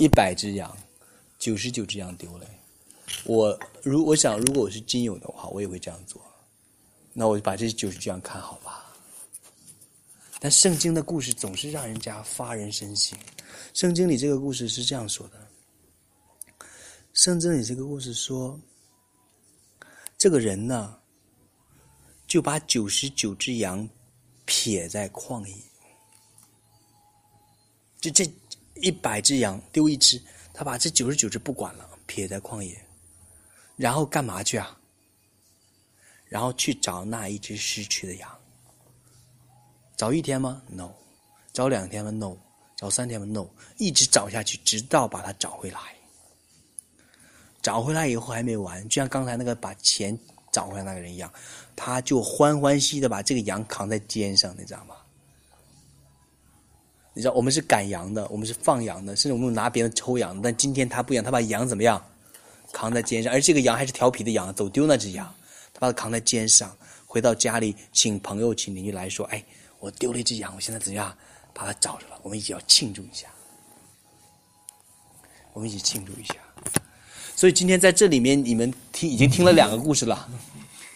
一百只羊，九十九只羊丢了。我如我想，如果我是金友的话，我也会这样做。那我就把这九十九羊看好吧。但圣经的故事总是让人家发人深省。圣经里这个故事是这样说的：圣经里这个故事说，这个人呢，就把九十九只羊撇在旷野，这这一百只羊丢一只，他把这九十九只不管了，撇在旷野。然后干嘛去啊？然后去找那一只失去的羊。找一天吗？No。找两天吗？No。找三天吗？No。一直找下去，直到把它找回来。找回来以后还没完，就像刚才那个把钱找回来那个人一样，他就欢欢喜喜的把这个羊扛在肩上，你知道吗？你知道我们是赶羊的，我们是放羊的，甚至我们拿别人抽羊，但今天他不一样，他把羊怎么样？扛在肩上，而这个羊还是调皮的羊，走丢那只羊，他把它扛在肩上，回到家里，请朋友、请邻居来说：“哎，我丢了一只羊，我现在怎样把它找着了？我们一起要庆祝一下，我们一起庆祝一下。”所以今天在这里面，你们听已经听了两个故事了，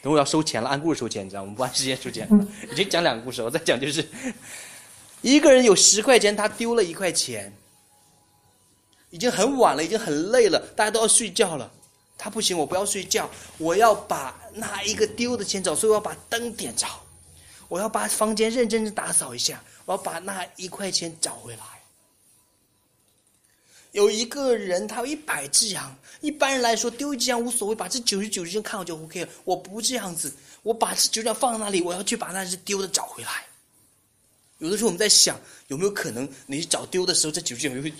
等会要收钱了，按故事收钱，你知道我们不按时间收钱，已经讲两个故事，我再讲就是，一个人有十块钱，他丢了一块钱。已经很晚了，已经很累了，大家都要睡觉了。他不行，我不要睡觉，我要把那一个丢的钱找，所以我要把灯点着，我要把房间认真的打扫一下，我要把那一块钱找回来。有一个人，他有一百只羊，一般人来说丢一只羊无所谓，把这九十九只羊看好就 OK 了。我不这样子，我把这九十九放在那里，我要去把那只丢的找回来。有的时候我们在想，有没有可能你找丢的时候，这九十九会？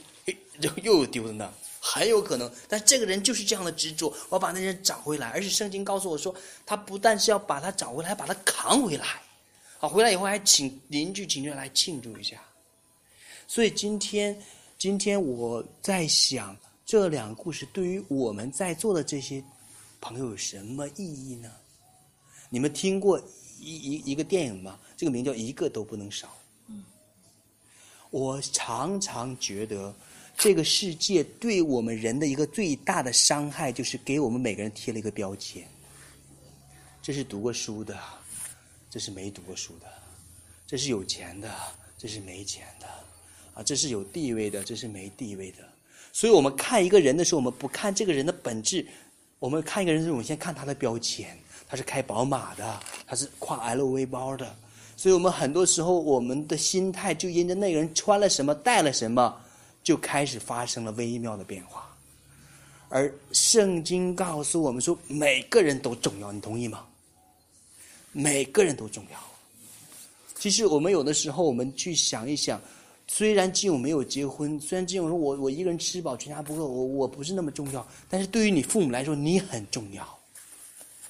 又又有丢的呢，很有可能。但这个人就是这样的执着，我要把那人找回来。而且圣经告诉我说，他不但是要把他找回来，还把他扛回来。好，回来以后还请邻居、请人来庆祝一下。所以今天，今天我在想，这两个故事对于我们在座的这些朋友有什么意义呢？你们听过一一一个电影吗？这个名叫《一个都不能少》。我常常觉得，这个世界对我们人的一个最大的伤害，就是给我们每个人贴了一个标签。这是读过书的，这是没读过书的；这是有钱的，这是没钱的；啊，这是有地位的，这是没地位的。所以我们看一个人的时候，我们不看这个人的本质，我们看一个人的时候，我们先看他的标签：他是开宝马的，他是挎 LV 包的。所以我们很多时候，我们的心态就因着那个人穿了什么、带了什么，就开始发生了微妙的变化。而圣经告诉我们说，每个人都重要，你同意吗？每个人都重要。其实我们有的时候，我们去想一想，虽然金勇没有结婚，虽然金勇说我我一个人吃饱全家不饿，我我不是那么重要，但是对于你父母来说，你很重要。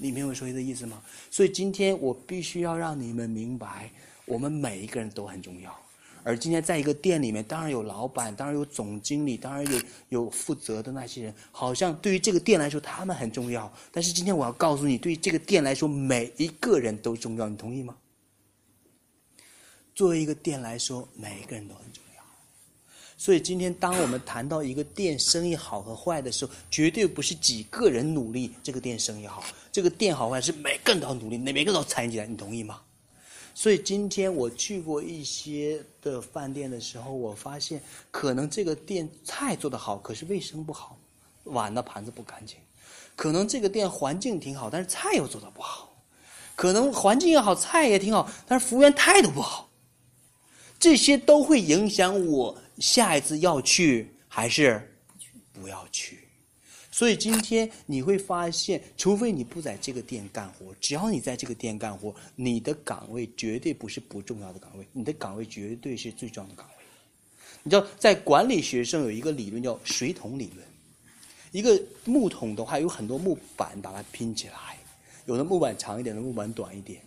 你明白我说的意思吗？所以今天我必须要让你们明白，我们每一个人都很重要。而今天在一个店里面，当然有老板，当然有总经理，当然有有负责的那些人。好像对于这个店来说，他们很重要。但是今天我要告诉你，对于这个店来说，每一个人都重要。你同意吗？作为一个店来说，每一个人都很重要。所以今天，当我们谈到一个店生意好和坏的时候，绝对不是几个人努力这个店生意好，这个店好坏是每个人都要努力，每每个人都要参与进来，你同意吗？所以今天我去过一些的饭店的时候，我发现可能这个店菜做得好，可是卫生不好，碗的盘子不干净；可能这个店环境挺好，但是菜又做得不好；可能环境也好，菜也挺好，但是服务员态度不好。这些都会影响我。下一次要去还是不要去？所以今天你会发现，除非你不在这个店干活，只要你在这个店干活，你的岗位绝对不是不重要的岗位，你的岗位绝对是最重要的岗位。你知道，在管理学上有一个理论叫水桶理论。一个木桶的话，有很多木板把它拼起来，有的木板长一点，的木板短一点。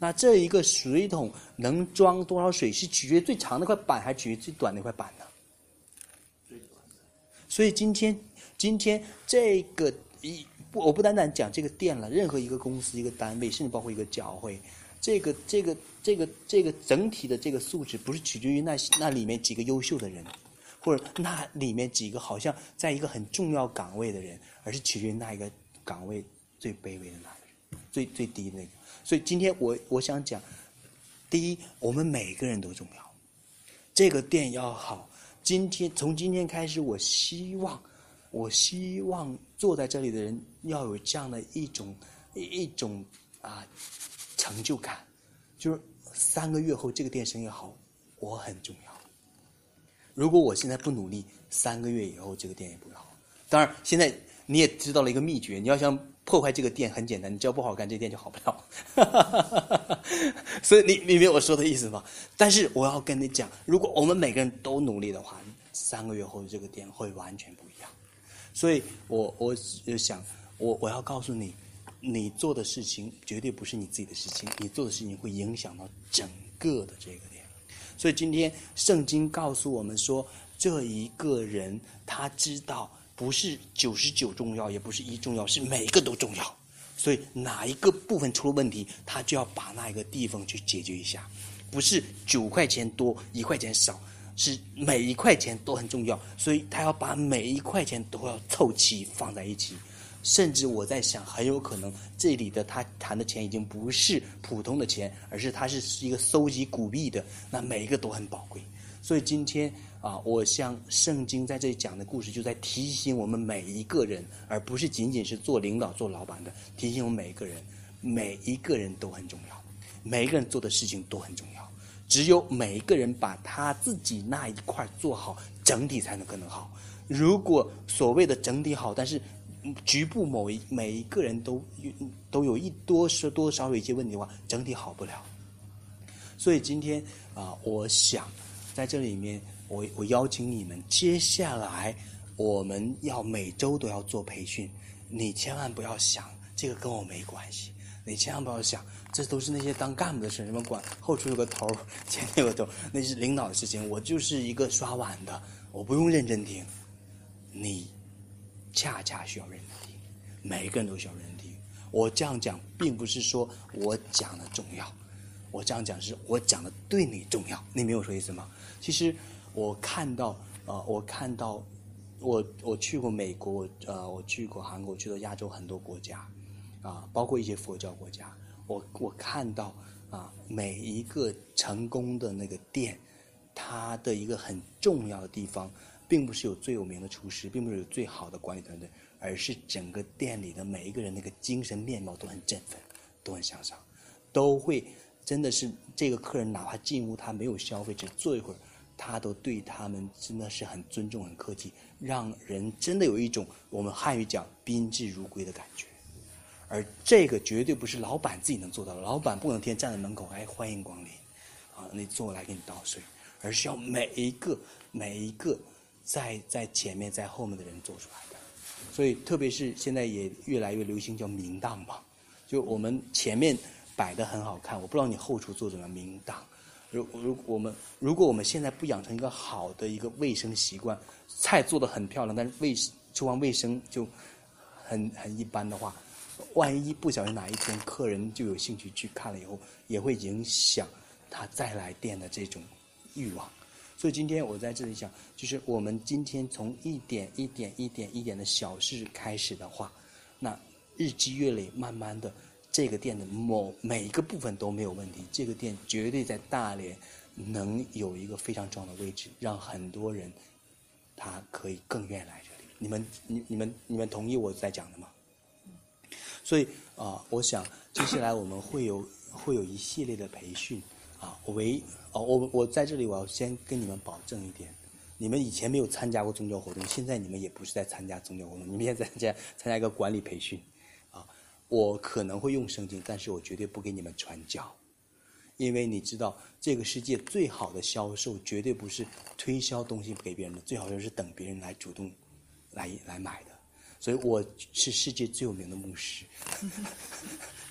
那这一个水桶能装多少水，是取决于最长那块板，还是取决于最短那块板呢？最短所以今天，今天这个一不，我不单单讲这个店了，任何一个公司、一个单位，甚至包括一个教会，这个、这个、这个、这个整体的这个素质，不是取决于那那里面几个优秀的人，或者那里面几个好像在一个很重要岗位的人，而是取决于那一个岗位最卑微的那个人，最最低的那个。所以今天我我想讲，第一，我们每个人都重要，这个店要好。今天从今天开始，我希望，我希望坐在这里的人要有这样的一种一种啊成就感，就是三个月后这个店生意好，我很重要。如果我现在不努力，三个月以后这个店也不会好。当然，现在你也知道了一个秘诀，你要想破坏这个店很简单，你只要不好干，这店就好不了。所以你明白我说的意思吗？但是我要跟你讲，如果我们每个人都努力的话，三个月后的这个店会完全不一样。所以我我就想，我我要告诉你，你做的事情绝对不是你自己的事情，你做的事情会影响到整个的这个店。所以今天圣经告诉我们说，这一个人他知道。不是九十九重要，也不是一重要，是每一个都重要。所以哪一个部分出了问题，他就要把那一个地方去解决一下。不是九块钱多，一块钱少，是每一块钱都很重要。所以他要把每一块钱都要凑齐放在一起。甚至我在想，很有可能这里的他谈的钱已经不是普通的钱，而是他是一个搜集古币的，那每一个都很宝贵。所以今天。啊，我像圣经在这里讲的故事，就在提醒我们每一个人，而不是仅仅是做领导、做老板的，提醒我们每一个人，每一个人都很重要，每一个人做的事情都很重要。只有每一个人把他自己那一块做好，整体才能更能好。如果所谓的整体好，但是局部某一每一个人都都有一多是多少有一些问题的话，整体好不了。所以今天啊，我想在这里面。我我邀请你们，接下来我们要每周都要做培训。你千万不要想这个跟我没关系，你千万不要想这都是那些当干部的事，什么管后厨有个头，前面有个头，那是领导的事情。我就是一个刷碗的，我不用认真听。你恰恰需要认真听，每一个人都需要认真听。我这样讲，并不是说我讲的重要，我这样讲是我讲的对你重要。你明白我说意思吗？其实。我看到，呃，我看到，我我去过美国，呃，我去过韩国，去了亚洲很多国家，啊，包括一些佛教国家。我我看到，啊，每一个成功的那个店，它的一个很重要的地方，并不是有最有名的厨师，并不是有最好的管理团队，而是整个店里的每一个人那个精神面貌都很振奋，都很向上，都会真的是这个客人哪怕进屋他没有消费，只坐一会儿。他都对他们真的是很尊重、很客气，让人真的有一种我们汉语讲宾至如归的感觉。而这个绝对不是老板自己能做到的，老板不能天天站在门口，哎，欢迎光临，啊，你坐来给你倒水，而是要每一个、每一个在在前面、在后面的人做出来的。所以，特别是现在也越来越流行叫明档嘛，就我们前面摆的很好看，我不知道你后厨做怎么，明档。如如我们如果我们现在不养成一个好的一个卫生习惯，菜做的很漂亮，但是卫厨房卫生就很很一般的话，万一不小心哪一天客人就有兴趣去看了以后，也会影响他再来店的这种欲望。所以今天我在这里讲，就是我们今天从一点一点一点一点的小事开始的话，那日积月累，慢慢的。这个店的某每一个部分都没有问题，这个店绝对在大连能有一个非常重要的位置，让很多人他可以更愿意来这里。你们、你、你们、你们同意我在讲的吗？所以啊，我想接下来我们会有会有一系列的培训啊。唯哦，我我在这里我要先跟你们保证一点，你们以前没有参加过宗教活动，现在你们也不是在参加宗教活动，你们现在在参加一个管理培训。我可能会用圣经，但是我绝对不给你们传教，因为你知道，这个世界最好的销售绝对不是推销东西给别人的，最好就是等别人来主动来来买的。所以我是世界最有名的牧师。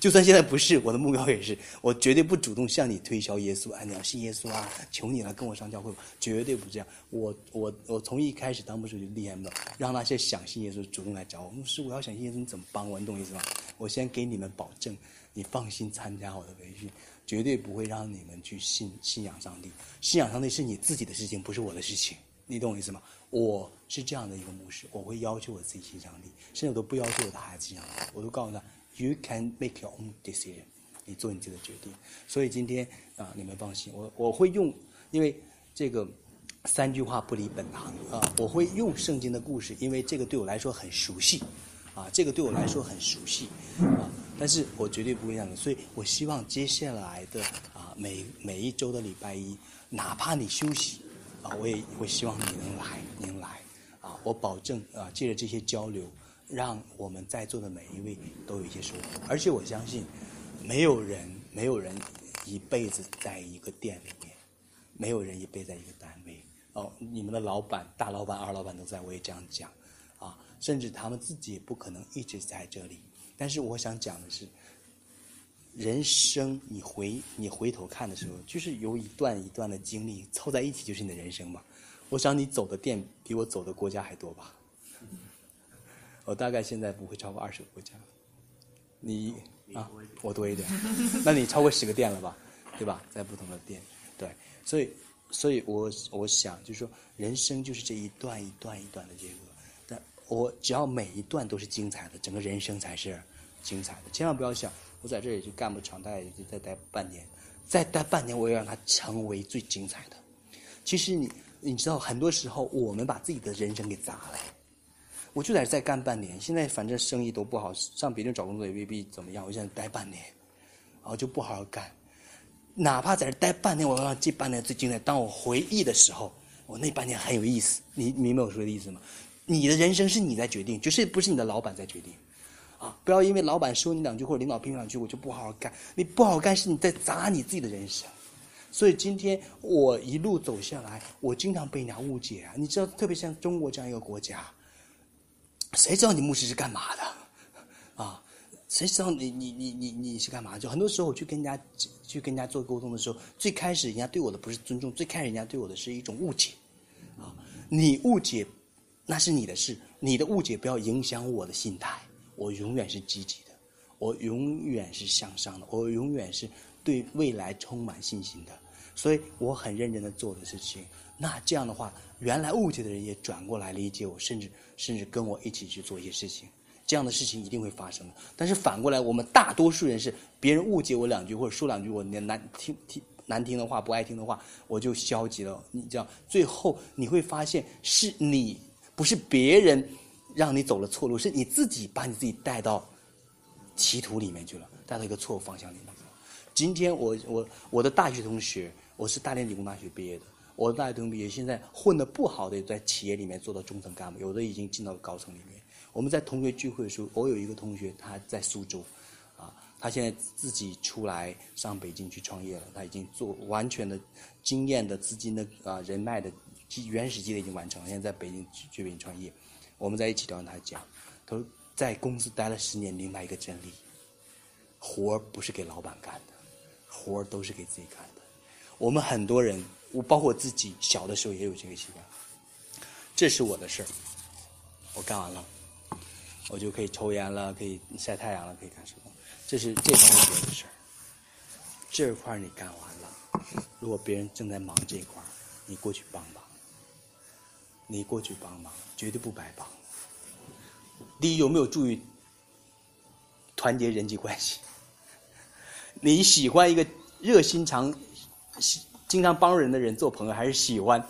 就算现在不是我的目标，也是我绝对不主动向你推销耶稣。哎，你要信耶稣啊，求你了，跟我上教会，绝对不这样。我我我从一开始当牧师就厉害了，让那些想信耶稣主动来找我。牧师，我要想信耶稣，你怎么帮我？你懂我意思吗？我先给你们保证，你放心参加我的培训，绝对不会让你们去信信仰上帝。信仰上帝是你自己的事情，不是我的事情。你懂我意思吗？我是这样的一个牧师，我会要求我自己信上帝，甚至我都不要求我的孩子信上帝，我都告诉他，You can make your own decision，你做你自己的决定。所以今天啊，你们放心，我我会用，因为这个三句话不离本行啊，我会用圣经的故事，因为这个对我来说很熟悉，啊，这个对我来说很熟悉，啊，但是我绝对不会让你，所以我希望接下来的啊每每一周的礼拜一，哪怕你休息。啊，我也会希望你能来，能来，啊，我保证啊，借着这些交流，让我们在座的每一位都有一些收获。而且我相信，没有人，没有人一辈子在一个店里面，没有人一辈子在一个单位。哦，你们的老板、大老板、二老板都在，我也这样讲，啊，甚至他们自己也不可能一直在这里。但是我想讲的是。人生，你回你回头看的时候，就是有一段一段的经历凑在一起，就是你的人生嘛。我想你走的店比我走的国家还多吧？我大概现在不会超过二十个国家。你啊，我多一点。那你超过十个店了吧？对吧？在不同的店，对。所以，所以我我想就是说，人生就是这一段一段一段的这个。但我只要每一段都是精彩的，整个人生才是精彩的。千万不要想。我在这里就干不长，大概也就再待半年，再待半年，我要让它成为最精彩的。其实你你知道，很多时候我们把自己的人生给砸了。我就在这再干半年，现在反正生意都不好，上北京找工作也未必怎么样。我现在待半年，然后就不好好干，哪怕在这待半年，我要让这半年最精彩。当我回忆的时候，我那半年很有意思。你明白我说的意思吗？你的人生是你在决定，就是不是你的老板在决定。啊！不要因为老板说你两句或者领导批评两句，我就不好好干。你不好干是你在砸你自己的人生。所以今天我一路走下来，我经常被人家误解啊！你知道，特别像中国这样一个国家，谁知道你牧师是干嘛的？啊？谁知道你你你你你是干嘛？就很多时候我去跟人家去跟人家做沟通的时候，最开始人家对我的不是尊重，最开始人家对我的是一种误解。啊！你误解那是你的事，你的误解不要影响我的心态。我永远是积极的，我永远是向上的，我永远是对未来充满信心的，所以我很认真的做的事情。那这样的话，原来误解的人也转过来理解我，甚至甚至跟我一起去做一些事情。这样的事情一定会发生的。但是反过来，我们大多数人是别人误解我两句或者说两句我难听听难听的话不爱听的话，我就消极了。你这样最后你会发现是你不是别人。让你走了错路，是你自己把你自己带到歧途里面去了，带到一个错误方向里面。今天我我我的大学同学，我是大连理工大学毕业的，我的大学同学，现在混的不好的在企业里面做到中层干部，有的已经进到高层里面。我们在同学聚会的时候，我有一个同学他在苏州，啊，他现在自己出来上北京去创业了，他已经做完全的经验的资金的啊人脉的基原始积累已经完成了，现在在北京去北京创业。我们在一起聊，他讲，他说在公司待了十年，明白一个真理：活儿不是给老板干的，活儿都是给自己干的。我们很多人，我包括我自己，小的时候也有这个习惯。这是我的事儿，我干完了，我就可以抽烟了，可以晒太阳了，可以干什么？这是这方面别的事儿。这块你干完了，如果别人正在忙这一块，你过去帮忙。你过去帮忙，绝对不白帮。第一，有没有注意团结人际关系？你喜欢一个热心肠、经常帮人的人做朋友，还是喜欢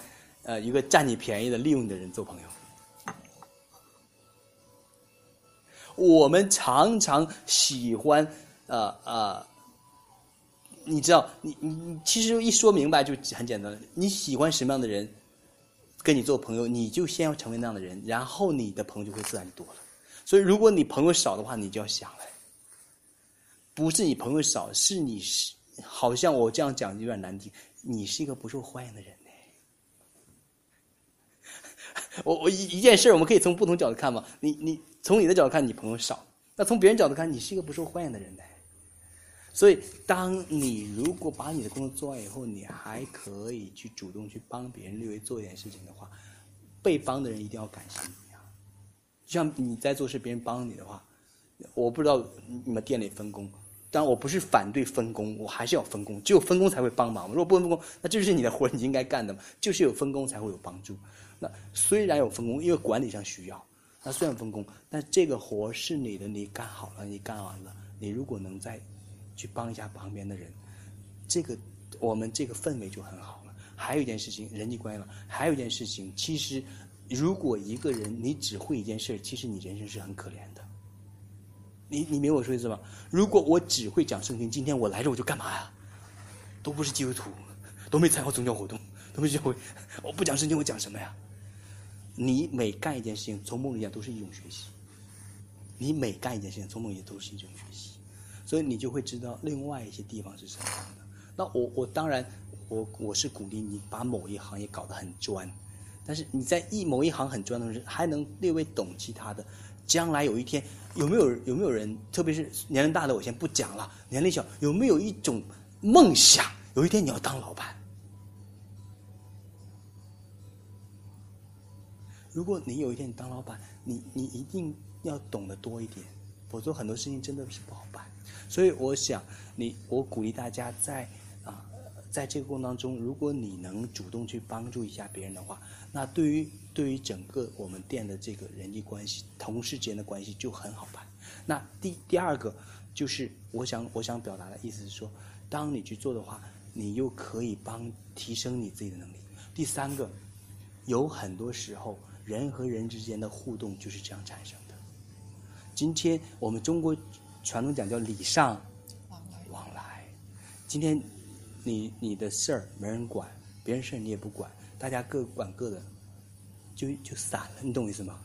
呃一个占你便宜的、利用你的人做朋友？我们常常喜欢呃呃，你知道，你你你其实一说明白就很简单。你喜欢什么样的人？跟你做朋友，你就先要成为那样的人，然后你的朋友就会自然多了。所以，如果你朋友少的话，你就要想了，不是你朋友少，是你是好像我这样讲有点难听，你是一个不受欢迎的人呢。我我一一件事，我们可以从不同角度看嘛。你你从你的角度看，你朋友少；那从别人角度看，你是一个不受欢迎的人呢。所以，当你如果把你的工作做完以后，你还可以去主动去帮别人，略微做一点事情的话，被帮的人一定要感谢你啊！像你在做事，别人帮你的话，我不知道你们店里分工，当然我不是反对分工，我还是要分工，只有分工才会帮忙。如果不分工，那这就是你的活，你应该干的嘛。就是有分工才会有帮助。那虽然有分工，因为管理上需要，那虽然分工，但这个活是你的，你干好了，你干完了，你如果能再去帮一下旁边的人，这个我们这个氛围就很好了。还有一件事情，人际关系了，还有一件事情，其实如果一个人你只会一件事，其实你人生是很可怜的。你你明白我说意思吗？如果我只会讲圣经，今天我来这我就干嘛呀？都不是基督徒，都没参加宗教活动，都没学会，我不讲圣经我讲什么呀？你每干一件事情，从梦里讲都是一种学习。你每干一件事情，从梦里都是一种学习，所以你就会知道另外一些地方是什么样的。那我我当然我我是鼓励你把某一行业搞得很专，但是你在一某一行很专的时，还能略微懂其他的，将来有一天有没有有没有人，特别是年龄大的我先不讲了，年龄小有没有一种梦想，有一天你要当老板？如果你有一天你当老板，你你一定要懂得多一点，否则很多事情真的是不好办。所以我想，你我鼓励大家在啊，在这个过程当中，如果你能主动去帮助一下别人的话，那对于对于整个我们店的这个人际关系、同事之间的关系就很好办。那第第二个就是我想我想表达的意思是说，当你去做的话，你又可以帮提升你自己的能力。第三个，有很多时候。人和人之间的互动就是这样产生的。今天我们中国传统讲叫礼尚往来。今天你你的事儿没人管，别人事儿你也不管，大家各管各的，就就散了。你懂我意思吗？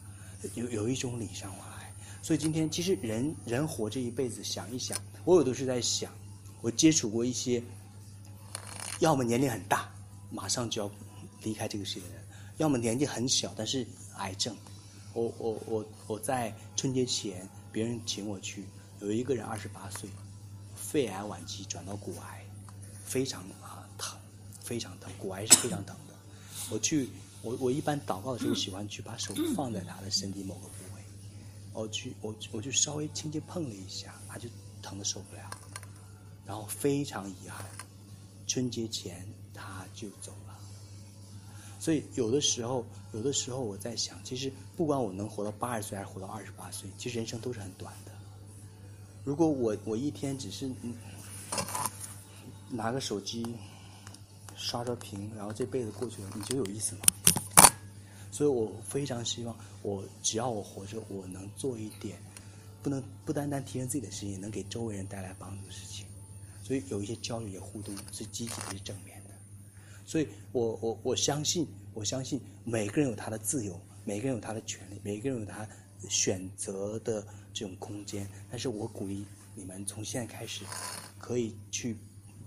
有有一种礼尚往来。所以今天其实人人活这一辈子，想一想，我有的是在想，我接触过一些，要么年龄很大，马上就要离开这个世界的人。要么年纪很小，但是癌症。我我我我在春节前，别人请我去，有一个人二十八岁，肺癌晚期转到骨癌，非常啊疼，非常疼，骨癌是非常疼的。我去，我我一般祷告的时候喜欢去把手放在他的身体某个部位，我去我我就稍微轻轻碰了一下，他就疼的受不了，然后非常遗憾，春节前他就走了。所以有的时候，有的时候我在想，其实不管我能活到八十岁还是活到二十八岁，其实人生都是很短的。如果我我一天只是拿个手机刷刷屏，然后这辈子过去了，你觉得有意思吗？所以我非常希望，我只要我活着，我能做一点，不能不单单提升自己的事情，能给周围人带来帮助的事情。所以有一些交流、也互动是积极的、是正面的。所以，我我我相信，我相信每个人有他的自由，每个人有他的权利，每个人有他选择的这种空间。但是我鼓励你们从现在开始，可以去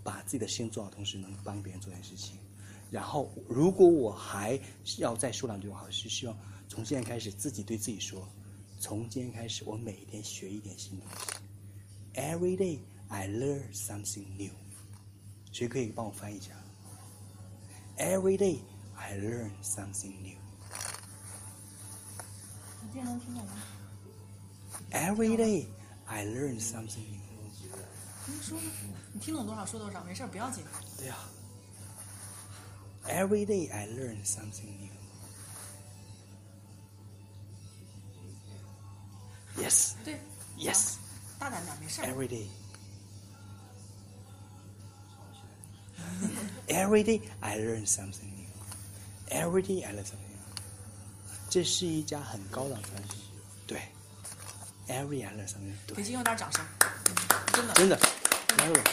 把自己的事情做好，同时能帮别人做点事情。然后，如果我还要再说两句话，是希望从现在开始自己对自己说：从今天开始，我每一天学一点新东西。Every day I learn something new。谁可以帮我翻译一下？Every day I learn something new. 你这能听懂吗？Every day I learn something new. 你说，你听懂多少说多少，没事不要紧。对呀。Every day I learn something new. Yes. 对。Yes. 大胆点，没事。Every day. Every day I learn something new. Every day I learn something new. 这是一家很高档餐厅，对。Every day I learn something new. 北京有点掌声，真的。真的，没有。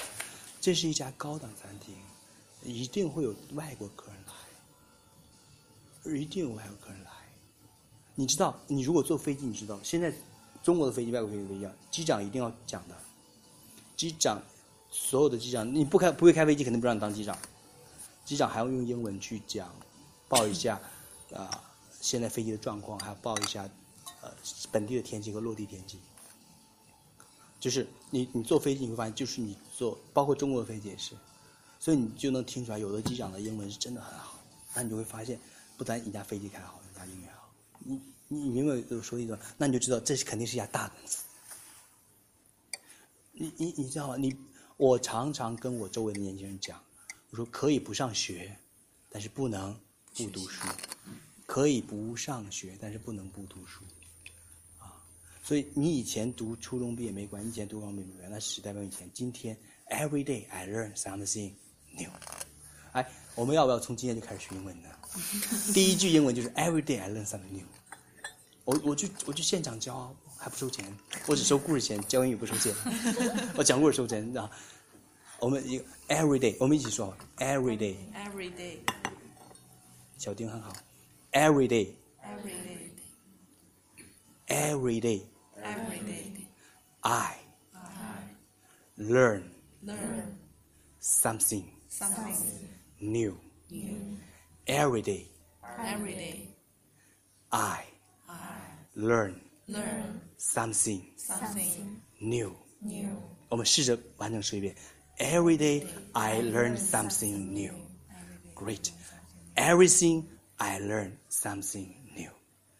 这是一家高档餐厅， 一定会有外国客人来，一定有外国客人来。你知道，你如果坐飞机，你知道现在中国的飞机、外国飞机不一样，机长一定要讲的。机长，所有的机长，你不开不会开飞机，肯定不让你当机长。机长还要用英文去讲，报一下，啊，现在飞机的状况，还要报一下，呃，本地的天气和落地天气。就是你你坐飞机你会发现，就是你坐，包括中国的飞机也是，所以你就能听出来，有的机长的英文是真的很好。那你就会发现，不单一架飞机开好，一架英语好。你你明白我说的意思？那你就知道，这是肯定是一家大公司。你你你知道吗？你我常常跟我周围的年轻人讲。我说可以不上学，但是不能不读书；可以不上学，但是不能不读书，啊，所以你以前读初中毕业没关系，以前读高中毕业没关系，那时代表以前。今天，every day I learn something new。哎，我们要不要从今天就开始学英文呢？第一句英文就是 every day I learn something new。我我就我就现场教啊，还不收钱，我只收故事钱，教英语不收钱。我讲故事收钱啊。我们一个 every day，我们一起说 every day。every day 小丁很好，every day every day every day every day I learn learn something something new. Every day every day I learn learn something something new. new 我们试着完整说一遍。Every day I learn something new. Great. Everything I learn something new.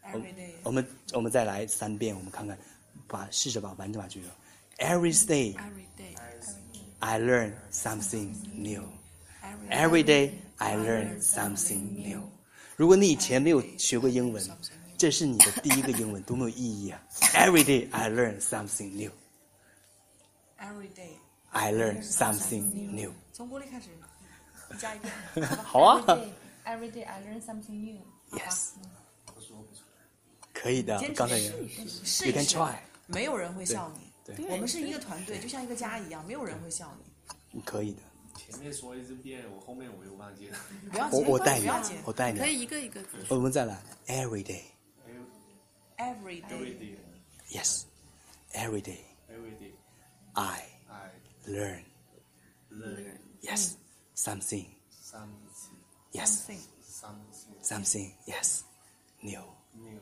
every day 我们我们再来三遍，我们看看，把试着把完整把句子。Every day every day I learn something new. Every day I learn something new. 如果你以前没有学过英文，这是你的第一个英文，多么有意义啊！Every day I learn something new. every day I learn something new. 从锅里开始，一加一遍。好啊 Every day, every day I learn something new.，Yes，可以的刚才也试 You 一 can try，没有人会笑你。对我们是一个团队，就像一个家一样，没有人会笑你。你可以的。前面说一遍，我后面我又忘记了。不要紧，我我带你不要紧，我带你可。以一个一个字。我们再来，Every day, every Every day day, yes, every day every day, I I learn learn yes something something, yes something something something yes new. new.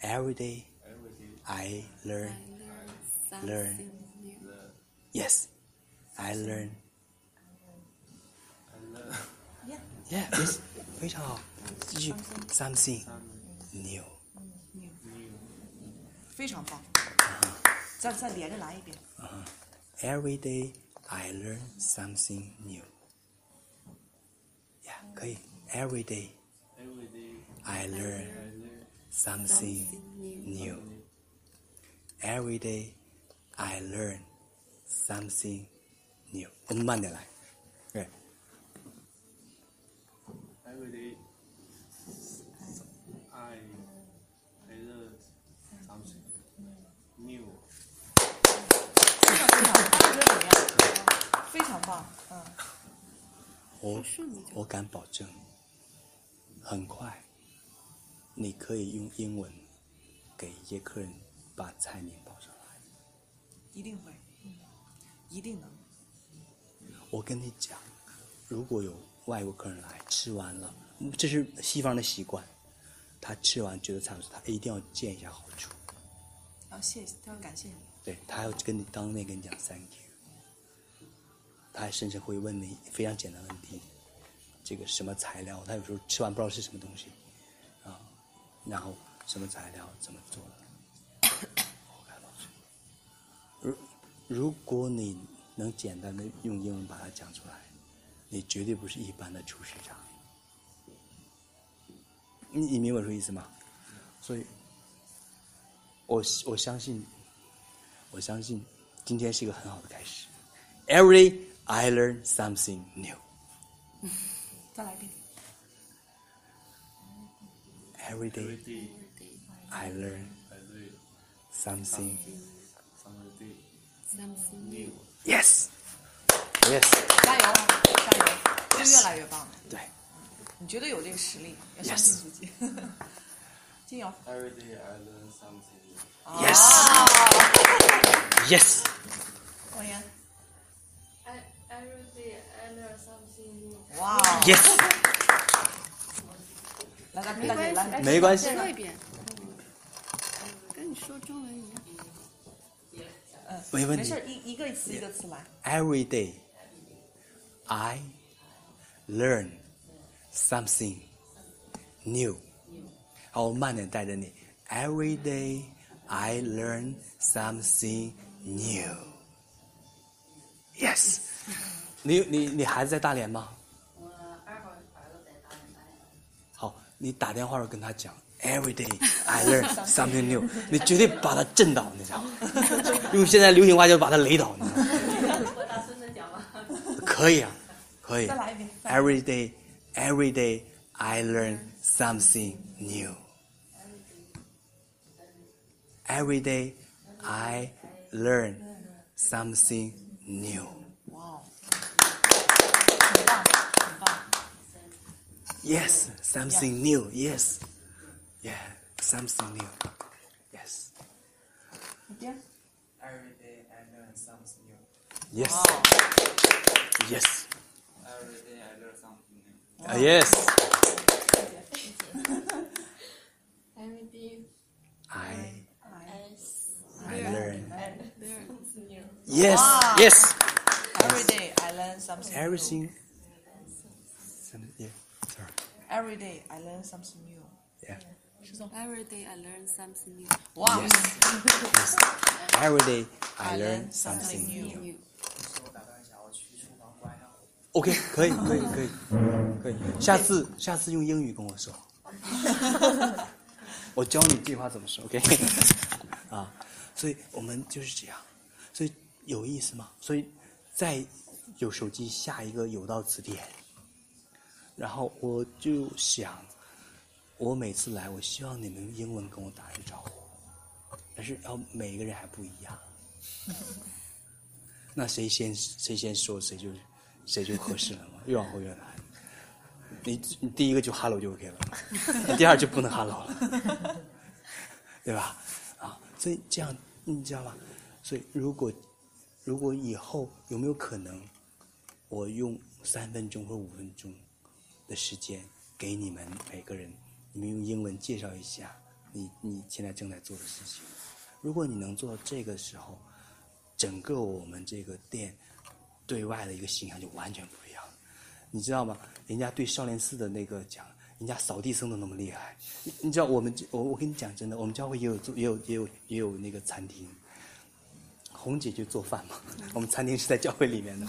Every day Every day, I learn learn Learn. something new. learn, yes I learn I learn yeah yeah yes 非常好，继续 something something new。 new new. 非常棒。再再连着来一遍。 Every day I learn something new. Yeah，可以。Every day Every day, I learn I learn something new. Every day I learn something new. 我们慢点来。 Every day. I I learn something new. 非常非常，大家觉得怎么样？非常棒，嗯，我我敢保证，很快你可以用英文给一些客人把菜名报上来。一定会，嗯，一定能。我跟你讲，如果有外国客人来吃完了，嗯这是西方的习惯，他吃完觉得菜不错，他一定要见一下好处，要谢谢，他要感谢你。对他要跟你当面跟你讲 thank you，他还甚至会问你非常简单的问题，这个什么材料，他有时候吃完不知道是什么东西，啊，然后什么材料怎么做的，如果你能简单的用英文把它讲出来，你绝对不是一般的厨师长。你你明白我说意思吗？所以，我我相信，我相信今天是一个很好的开始。Every day I learn something new. 再来一遍。Every day I learn something. something Something new. Yes, yes，加油，加油，就越来越棒了。对你绝对有这个实力，要相信自己。金油，Every day I learn something new. yes, yes. 王岩，I every day I learn something. 哇，Yes，来，咱们大姐来，没关系再说一遍。跟你说中文一样。没问题没事。，一一个词一个词来。Every day, I learn something new. 好，我慢点带着你。Every day, I learn something new. Yes. 你你你孩子在大连吗？我二号儿子在大连。好，你打电话时候跟他讲，Every day I learn something new，你绝对把他震倒，你知道吗？用现在流行话就把他雷倒，你知道吗？我打孙子讲吧。可以啊，可以，every day, every day I learn something new. Every day I learn something new. Yes, something new. Yes, yeah, something new. Yes. Every day I learn something new. Yes. Yes. Every day I learn something new. Uh, yes. Every day I I I learn. learn something new. Yes. Wow. Yes. Every day I learn something. new. Everything. Some- Yeah. Sorry. Every day I learn something new. Yeah. Every day I learn something new. 哇 Yes. yes. Every day I I learn learn something something new. new. OK，可以，可以，可以，可以。下次，下次用英语跟我说。我教你这句话怎么说，OK？啊，所以我们就是这样，所以有意思吗？所以在有手机下一个有道词典，然后我就想，我每次来，我希望你们用英文跟我打声招呼，但是要每一个人还不一样。那谁先谁先说谁就是谁就合适了嘛，越往后越难。你你第一个就 hello 就 OK 了，你第二就不能 hello 了，对吧？啊，所以这样你知道吗？所以如果如果以后有没有可能，我用三分钟或五分钟的时间给你们每个人，你们用英文介绍一下你你现在正在做的事情。如果你能做到这个时候，整个我们这个店对外的一个形象就完全不一样了。你知道吗？人家对少林寺的那个讲，人家扫地僧都那么厉害。你你知道我们我我跟你讲真的，我们教会也有做也有也有也有那个餐厅。红姐就做饭嘛，我们餐厅是在教会里面的。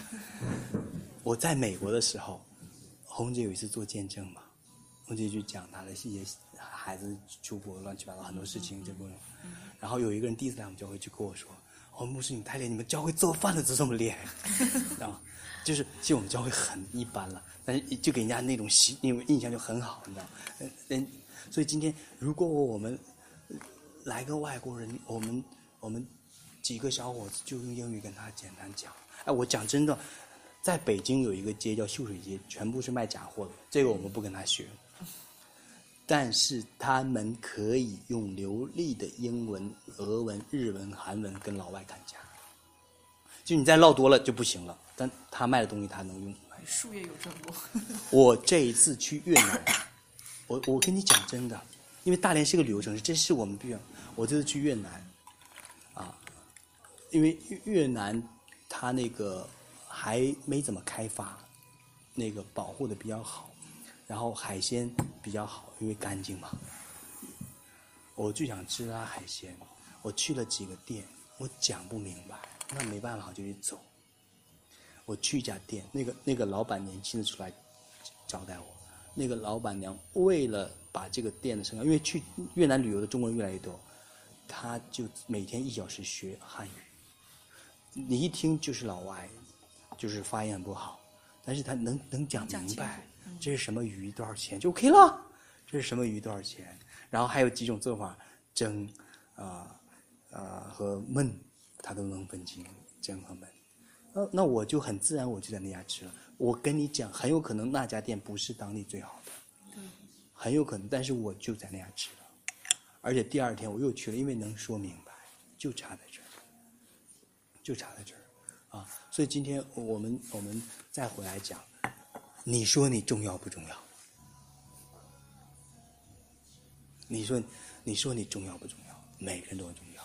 我在美国的时候，红姐有一次做见证嘛，红姐就讲她的一些孩子出国乱七八糟很多事情这过程。然后有一个人第一次来我们教会就跟我说：“哦，牧师你太厉害，你们教会做饭的都这么厉害。”知道吗，就是其实我们教会很一般了，但是就给人家那种习那种印象就很好，你知道吗？嗯，所以今天如果我们来个外国人，我们我们几个小伙子就用英语跟他简单讲。哎，我讲真的，在北京有一个街叫秀水街，全部是卖假货的，这个我们不跟他学。但是他们可以用流利的英文、俄文、日文、韩文跟老外砍价。就你再唠多了就不行了，但他卖的东西他能用。术业有专攻。我这一次去越南，我我跟你讲真的，因为大连是个旅游城市，这是我们必要。我这次去越南，啊，因为越越南它那个还没怎么开发，那个保护的比较好，然后海鲜比较好，因为干净嘛。我就想吃它海鲜，我去了几个店，我讲不明白，那没办法，我就得走。我去一家店，那个那个老板年轻的出来招待我，那个老板娘为了把这个店的声量，因为去越南旅游的中国人越来越多，她就每天一小时学汉语。你一听就是老外，就是发音很不好，但是他能能讲明白这是什么鱼？多少钱？就 OK 了，这是什么鱼？多少钱，然后还有几种做法，蒸，啊、啊、和焖，他都能分清蒸和焖。那，那我就很自然，我就在那家吃了。我跟你讲，很有可能那家店不是当地最好的，很有可能，但是我就在那家吃了，而且第二天我又去了，因为能说明白，就差在这儿，就差在这儿，啊，所以今天我们我们再回来讲，你说你重要不重要？你说你说你重要不重要？每个人都很重要，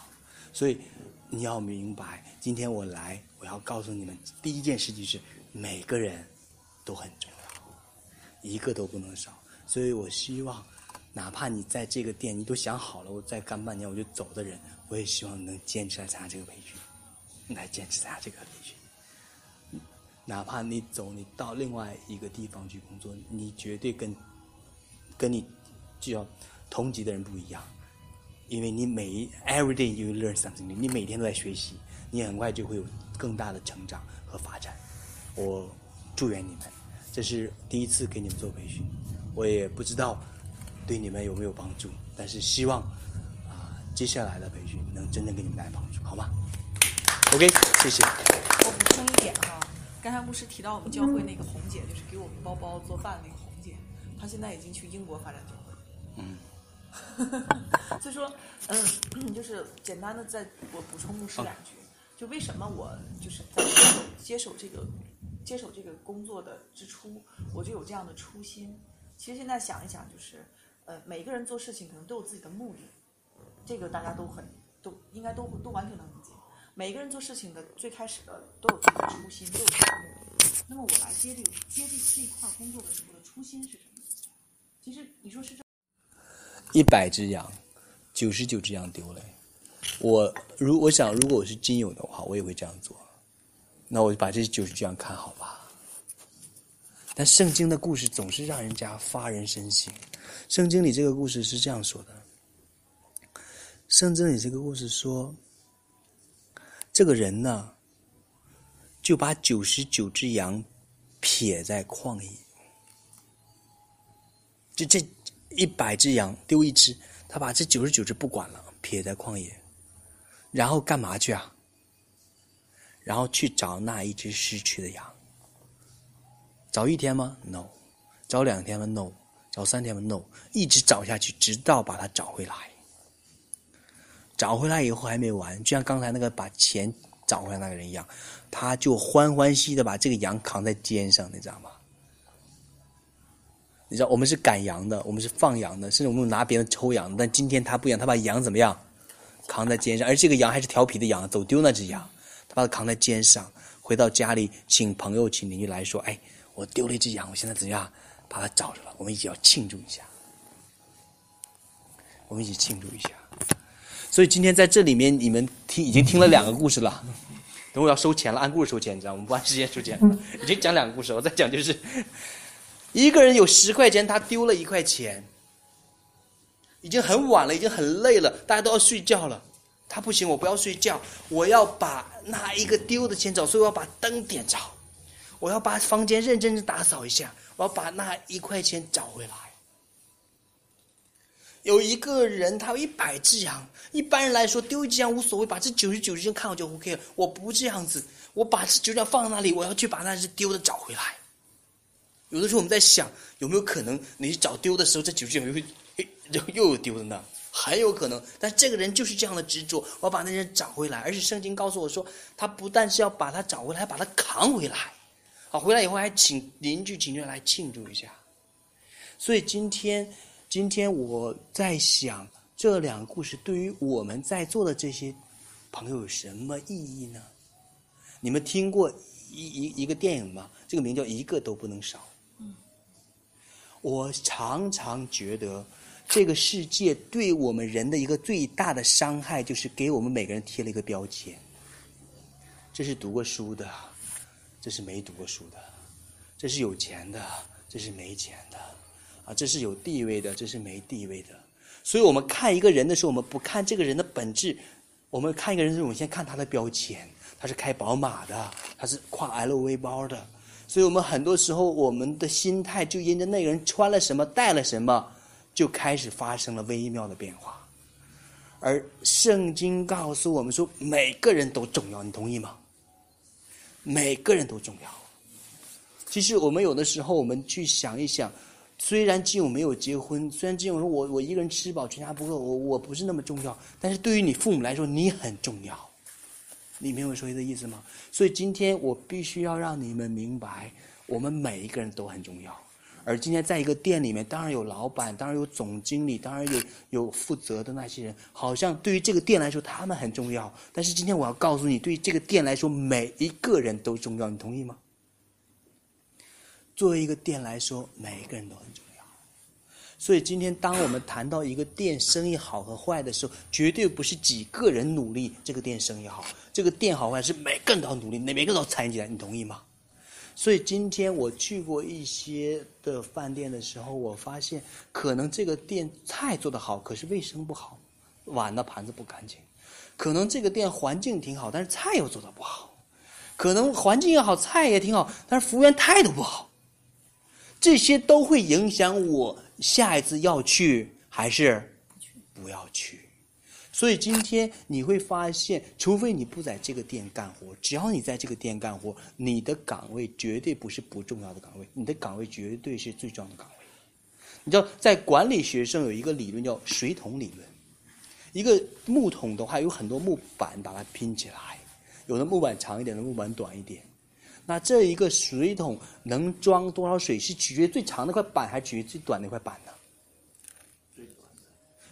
所以你要明白，今天我来，我要告诉你们，第一件事情是每个人都很重要，一个都不能少。所以我希望，哪怕你在这个店你都想好了，我再干半年我就走的人，我也希望你能坚持来参加这个培训，来坚持参加这个培训。哪怕你走，你到另外一个地方去工作，你绝对跟跟你就要同级的人不一样，因为你每一 every day you learn something，你每天都在学习，你很快就会有更大的成长和发展。我祝愿你们，这是第一次给你们做培训，我也不知道对你们有没有帮助，但是希望啊、接下来的培训能真正给你们带来帮助，好吗？OK，谢谢。我补充一点哈，刚才牧师提到我们教会那个红姐，就是给我们包包做饭那个红姐，她现在已经去英国发展教会了。嗯。所以说，嗯，就是简单的再我补充牧师两句，就为什么我就是在接手这个接手这个工作的之初，我就有这样的初心。其实现在想一想，就是呃，每个人做事情可能都有自己的目的，这个大家都很都应该都都完全能理解。每个人做事情的最开始的都有自己的初心，都有自己的目的。那么我来接这个接这这一块工作的时候的初心是什么？其实你说是这。一百只羊，九十九只羊丢了。我如我想，如果我是金友的话，我也会这样做。那我就把这九十九羊看好吧。但圣经的故事总是让人家发人深省。圣经里这个故事是这样说的：圣经里这个故事说，这个人呢，就把九十九只羊撇在旷野，就这。一百只羊丢一只，他把这九十九只不管了，撇在旷野，然后干嘛去啊？然后去找那一只失去的羊。找一天吗？No。找两天吗？No。找三天吗？No。一直找下去，直到把它找回来。找回来以后还没完，就像刚才那个把钱找回来那个人一样，他就欢欢喜喜的把这个羊扛在肩上，你知道吗？你知道我们是赶羊的，我们是放羊的，甚至我们拿别人抽羊。但今天他不一样，他把羊怎么样扛在肩上？而这个羊还是调皮的羊，走丢那只羊，他把它扛在肩上，回到家里，请朋友、请邻居来说：“哎，我丢了一只羊，我现在怎样把它找着了？我们一起要庆祝一下，我们一起庆祝一下。”所以今天在这里面，你们听已经听了两个故事了。等会要收钱了，按故事收钱，你知道我们不按时间收钱。已经讲两个故事，我再讲就是。一个人有十块钱，他丢了一块钱，已经很晚了，已经很累了，大家都要睡觉了。他不行，我不要睡觉，我要把那一个丢的钱找，所以我要把灯点着，我要把房间认真的打扫一下，我要把那一块钱找回来。有一个人，他有一百只羊，一般人来说丢一只羊无所谓，把这九十九只看好就 OK 了。我不这样子，我把这九十九放在那里，我要去把那只丢的找回来。有的时候我们在想，有没有可能你找丢的时候，这九十九又又又有丢的呢？很有可能。但这个人就是这样的执着，我要把那人找回来。而且圣经告诉我说，他不但是要把他找回来，还把他扛回来。好，回来以后还请邻居、请人来庆祝一下。所以今天，今天我在想，这两个故事对于我们在座的这些朋友有什么意义呢？你们听过一一一个电影吗？这个名叫《一个都不能少》。我常常觉得，这个世界对我们人的一个最大的伤害，就是给我们每个人贴了一个标签。这是读过书的，这是没读过书的；这是有钱的，这是没钱的；啊，这是有地位的，这是没地位的。所以我们看一个人的时候，我们不看这个人的本质，我们看一个人的时候，我们先看他的标签。他是开宝马的，他是挎 LV 包的。所以我们很多时候，我们的心态就因着那个人穿了什么、带了什么，就开始发生了微妙的变化。而圣经告诉我们说，每个人都重要，你同意吗？每个人都重要。其实我们有的时候，我们去想一想，虽然金勇没有结婚，虽然金勇说我我一个人吃饱全家不饿，我我不是那么重要，但是对于你父母来说，你很重要。你明白我说的意思吗？所以今天我必须要让你们明白，我们每一个人都很重要。而今天在一个店里面，当然有老板，当然有总经理，当然有有负责的那些人，好像对于这个店来说他们很重要。但是今天我要告诉你，对于这个店来说，每一个人都重要。你同意吗？作为一个店来说，每个人都很重要。所以今天当我们谈到一个店生意好和坏的时候，绝对不是几个人努力这个店生意好。这个店好坏是每个人都要努力，每每个人都要参与进来，你同意吗？所以今天我去过一些的饭店的时候，我发现可能这个店菜做得好，可是卫生不好，碗的盘子不干净；可能这个店环境挺好，但是菜又做得不好；可能环境也好，菜也挺好，但是服务员态度不好。这些都会影响我下一次要去还是不要去。所以今天你会发现，除非你不在这个店干活，只要你在这个店干活，你的岗位绝对不是不重要的岗位，你的岗位绝对是最重要的岗位。你知道，在管理学上有一个理论叫水桶理论。一个木桶的话，有很多木板把它拼起来，有的木板长一点，的木板短一点。那这一个水桶能装多少水，是取决于最长那块板，还是取决于最短那块板呢？最短。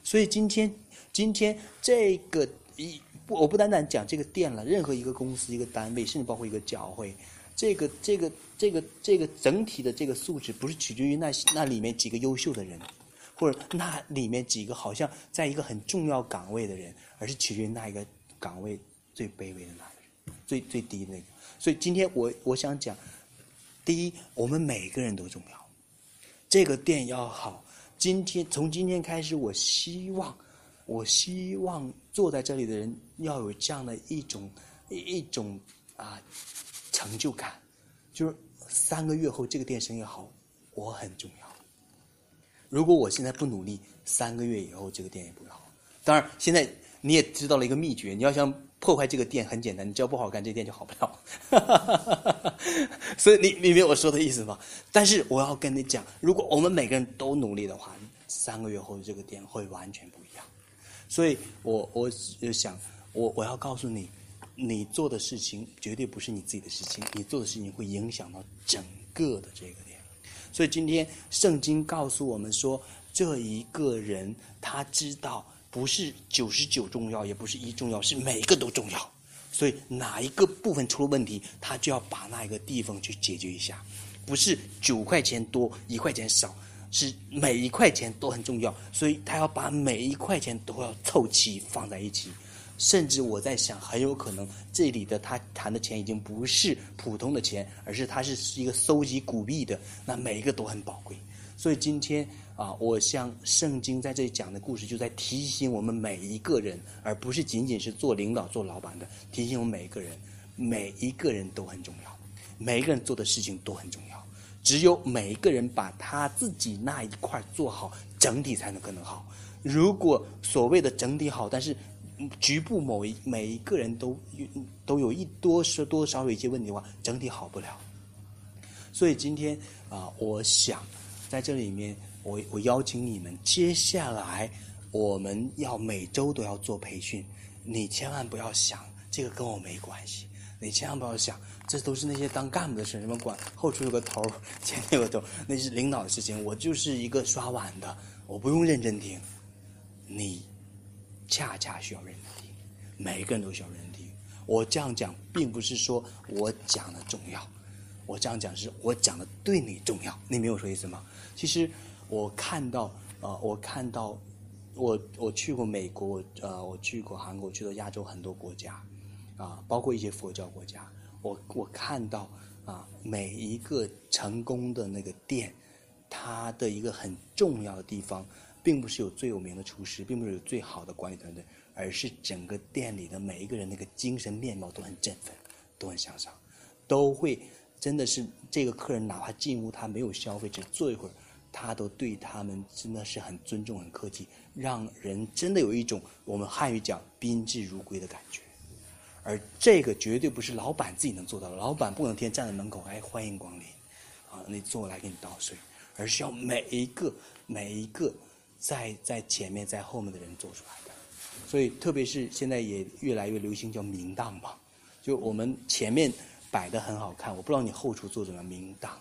所以今天，今天这个一不，我不单单讲这个店了，任何一个公司、一个单位，甚至包括一个教会，这个、这个、这个、这个整体的这个素质，不是取决于那那里面几个优秀的人，或者那里面几个好像在一个很重要岗位的人，而是取决于那一个岗位最卑微的那个人，最最低的那个。所以今天我我想讲，第一，我们每个人都重要，这个店要好。今天从今天开始，我希望，我希望坐在这里的人要有这样的一种一种啊成就感，就是三个月后这个店生意好，我很重要。如果我现在不努力，三个月以后这个店也不会好。当然，现在你也知道了一个秘诀，你要想破坏这个店很简单，你只要不好干，这店就好不了。所以你明白我说的意思吗？但是我要跟你讲，如果我们每个人都努力的话，三个月后这个店会完全不一样。所以我我就想，我我要告诉你，你做的事情绝对不是你自己的事情，你做的事情会影响到整个的这个店。所以今天圣经告诉我们说，这一个人他知道。不是九十九重要，也不是一重要，是每一个都重要。所以哪一个部分出了问题，他就要把那一个地方去解决一下。不是九块钱多，一块钱少，是每一块钱都很重要。所以他要把每一块钱都要凑齐放在一起。甚至我在想，很有可能这里的他谈的钱已经不是普通的钱，而是他是一个搜集古币的，那每一个都很宝贵。所以今天。啊，我像圣经在这里讲的故事，就在提醒我们每一个人，而不是仅仅是做领导、做老板的，提醒我们每一个人，每一个人都很重要，每一个人做的事情都很重要。只有每一个人把他自己那一块做好，整体才能可能好。如果所谓的整体好，但是局部某一每一个人都都有一多是多少有一些问题的话，整体好不了。所以今天啊，我想在这里面。我我邀请你们，接下来我们要每周都要做培训。你千万不要想这个跟我没关系，你千万不要想这都是那些当干部的事，什么管后厨有个头，前面有个头，那是领导的事情。我就是一个刷碗的，我不用认真听。你恰恰需要认真听，每个人都需要认真听。我这样讲，并不是说我讲的重要，我这样讲是我讲的对你重要。你明白我说意思吗？其实。我看到，呃，我看到，我我去过美国，呃，我去过韩国，去了亚洲很多国家，啊，包括一些佛教国家。我我看到，啊，每一个成功的那个店，它的一个很重要的地方，并不是有最有名的厨师，并不是有最好的管理团队，而是整个店里的每一个人那个精神面貌都很振奋，都很向上，都会真的是这个客人哪怕进屋他没有消费，只坐一会儿。他都对他们真的是很尊重、很客气，让人真的有一种我们汉语讲宾至如归的感觉。而这个绝对不是老板自己能做到的，老板不能天天站在门口，哎，欢迎光临，啊，你坐来给你倒水，而是要每一个、每一个在在前面、在后面的人做出来的。所以，特别是现在也越来越流行叫明档嘛，就我们前面摆的很好看，我不知道你后厨做怎么明档。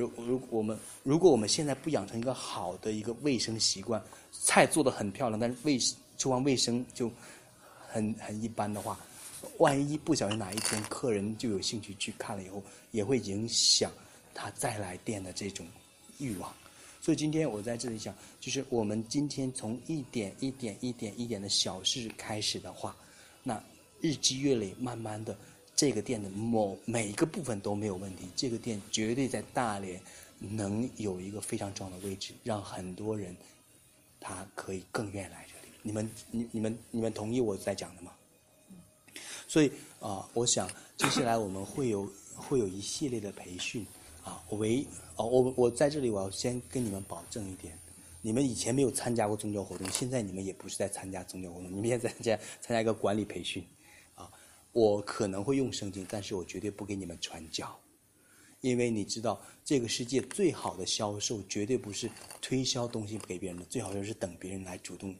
如如我们如果我们现在不养成一个好的一个卫生习惯，菜做的很漂亮，但是卫厨房卫生就很很一般的话，万一不小心哪一天客人就有兴趣去看了以后，也会影响他再来店的这种欲望。所以今天我在这里讲，就是我们今天从一点一点一点一点的小事开始的话，那日积月累，慢慢的。这个店的某每一个部分都没有问题，这个店绝对在大连能有一个非常重要的位置，让很多人他可以更愿意来这里。你们你你们你们同意我在讲的吗？所以啊、我想接下来我们会有 会有一系列的培训啊，我唯哦，我我在这里我要先跟你们保证一点，你们以前没有参加过宗教活动，现在你们也不是在参加宗教活动，你们现在参加参加一个管理培训，我可能会用圣经，但是我绝对不给你们传教。因为你知道，这个世界最好的销售绝对不是推销东西给别人的，最好就是等别人来主动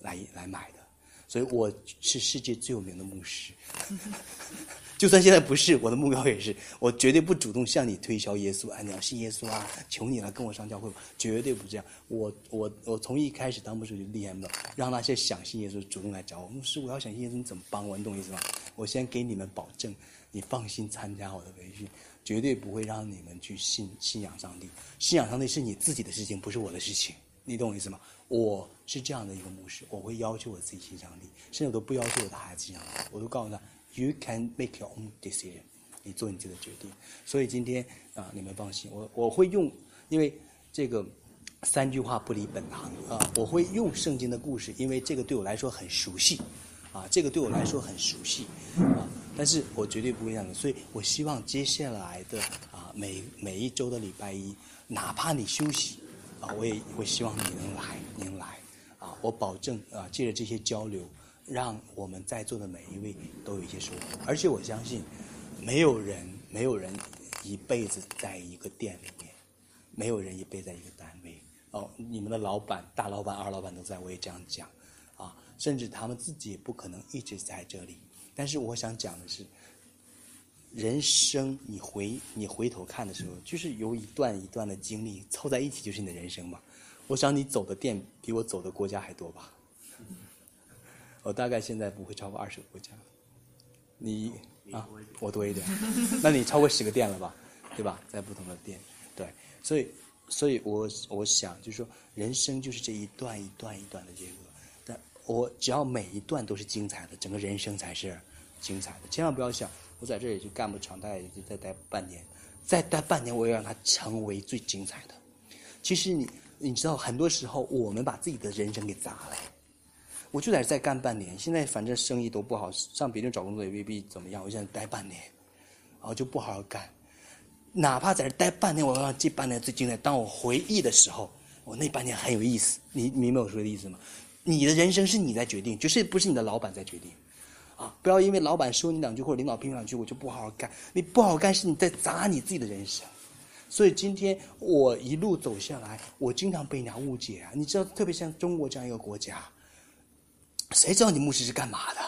来来买的。所以我是世界最有名的牧师，就算现在不是，我的目标也是，我绝对不主动向你推销耶稣，哎，你要信耶稣啊，求你了，跟我上教会吧，绝对不这样。我我我从一开始当牧师就厉害的，让那些想信耶稣主动来找我，牧师，我要想信耶稣，你怎么帮我？你懂我意思吗？我先给你们保证，你放心参加我的培训，绝对不会让你们去信信仰上帝。信仰上帝是你自己的事情，不是我的事情，你懂我意思吗？我是这样的一个牧师，我会要求我自己信上帝，甚至我都不要求我的孩子信上帝，我都告诉他，You can make your own decision，你做你自己的决定。所以今天啊，你们放心，我我会用，因为这个三句话不离本行啊，我会用圣经的故事，因为这个对我来说很熟悉，啊，这个对我来说很熟悉啊，但是我绝对不会这样的，所以我希望接下来的啊每每一周的礼拜一，哪怕你休息。啊，我也会希望你能来，你能来，啊，我保证啊，借着这些交流，让我们在座的每一位都有一些收获。而且我相信，没有人，没有人一辈子在一个店里面，没有人一辈子在一个单位。哦，你们的老板、大老板、二老板都在，我也这样讲，啊，甚至他们自己也不可能一直在这里。但是我想讲的是。人生，你回你回头看的时候，就是有一段一段的经历凑在一起，就是你的人生嘛。我想你走的店比我走的国家还多吧？我大概现在不会超过二十个国家。你啊，我多一点。那你超过十个店了吧？对吧？在不同的店，对，所以，所以我我想就是说，人生就是这一段一段一段的这个，但我只要每一段都是精彩的，整个人生才是精彩的。千万不要想。我在这里就干不长，大概也就再待半年，再待半年，我要让它成为最精彩的。其实你你知道，很多时候我们把自己的人生给砸了。我就在这再干半年，现在反正生意都不好，上别人找工作也未必怎么样。我现在待半年，然后就不好好干。哪怕在这待半年，我要让这半年最精彩。当我回忆的时候，我那半年很有意思。你明白我说的意思吗？你的人生是你在决定，就是不是你的老板在决定。啊！不要因为老板说你两句或者领导批评两句，我就不好好干。你不好好干，是你在砸你自己的人生。所以今天我一路走下来，我经常被人家误解啊！你知道，特别像中国这样一个国家，谁知道你牧师是干嘛的？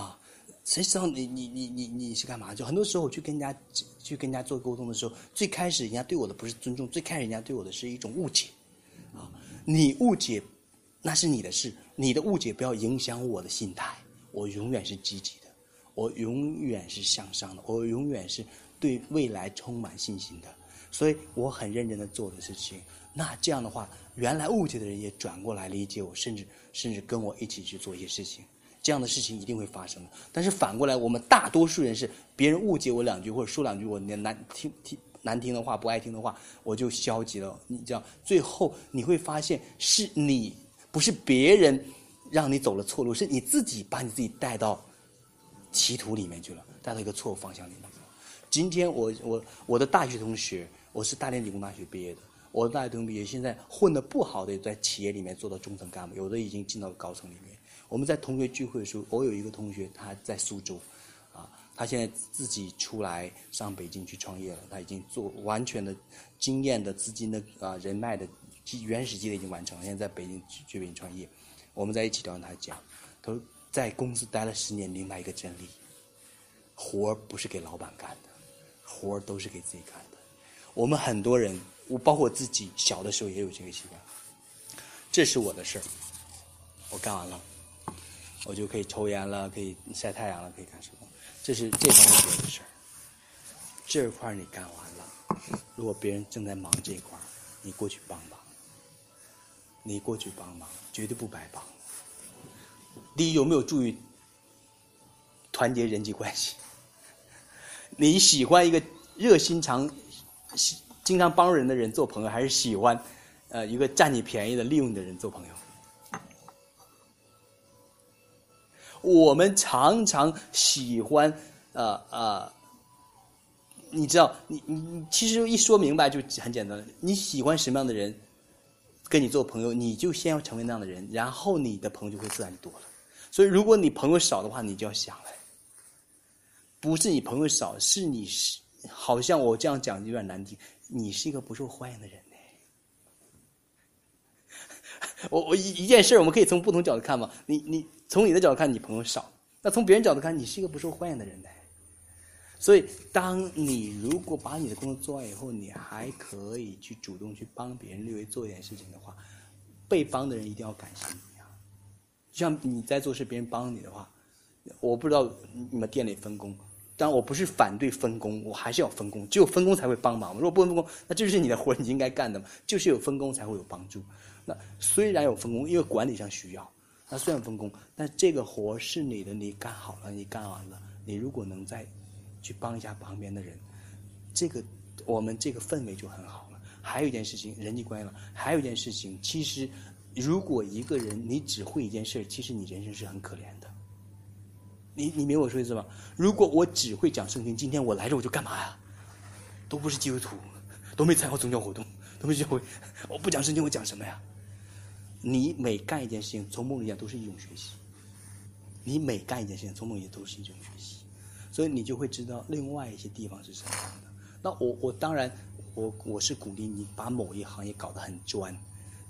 啊？谁知道你你你你你是干嘛？就很多时候我去跟人家去跟人家做沟通的时候，最开始人家对我的不是尊重，最开始人家对我的是一种误解。啊！你误解那是你的事，你的误解不要影响我的心态。我永远是积极的，我永远是向上的，我永远是对未来充满信心的，所以我很认真的做的事情。那这样的话，原来误解的人也转过来理解我，甚至甚至跟我一起去做一些事情。这样的事情一定会发生的。但是反过来，我们大多数人是别人误解我两句或者说两句我难听听难听的话、不爱听的话，我就消极了。你这样，最后你会发现是你，不是别人。让你走了错路，是你自己把你自己带到歧途里面去了，带到一个错误方向里面。今天我我我的大学同学，我是大连理工大学毕业的，我的大学同学，现在混的不好的在企业里面做到中层干部，有的已经进到高层里面。我们在同学聚会的时候，我有一个同学他在苏州，啊，他现在自己出来上北京去创业了，他已经做完全的经验的资金的啊人脉的基原始积累已经完成了，现在在北京去北京创业。我们在一起聊，他讲，他说在公司待了十年，明白一个真理：活儿不是给老板干的，活儿都是给自己干的。我们很多人，我包括我自己，小的时候也有这个习惯。这是我的事儿，我干完了，我就可以抽烟了，可以晒太阳了，可以干什么？这是这方面的事儿。这块你干完了，如果别人正在忙这块，你过去帮忙。你过去帮忙，绝对不白帮。第一，有没有注意团结人际关系？你喜欢一个热心肠、经常帮人的人做朋友，还是喜欢呃一个占你便宜的利用你的人做朋友？我们常常喜欢呃呃，你知道，你你你其实一说明白就很简单。你喜欢什么样的人，跟你做朋友，你就先要成为那样的人，然后你的朋友就会自然多了。所以，如果你朋友少的话，你就要想了，不是你朋友少，是你是好像我这样讲有点难听，你是一个不受欢迎的人呢。我我一一件事我们可以从不同角度看嘛。你你从你的角度看，你朋友少；那从别人角度看，你是一个不受欢迎的人呢。所以，当你如果把你的工作做完以后，你还可以去主动去帮别人，略微做一点事情的话，被帮的人一定要感谢你啊。就。像你在做事，别人帮你的话，我不知道你们店里分工。当然，我不是反对分工，我还是要分工。只有分工才会帮忙。如果不分工，那这就是你的活，你应该干的嘛。就是有分工才会有帮助。那虽然有分工，因为管理上需要，那虽然分工，但这个活是你的，你干好了，你干完了，你如果能再去帮一下旁边的人，这个我们这个氛围就很好了。还有一件事情，人际关系了。还有一件事情，其实。如果一个人你只会一件事其实你人生是很可怜的。你你明白我说意思吧？如果我只会讲圣经，今天我来这我就干嘛呀？都不是基督徒，都没参加宗教活动，都没教会，我不讲圣经我讲什么呀？你每干一件事情，从梦里讲都是一种学习。你每干一件事情，从梦里都是一种学习，所以你就会知道另外一些地方是什么样的。那我我当然我我是鼓励你把某一行业搞得很专。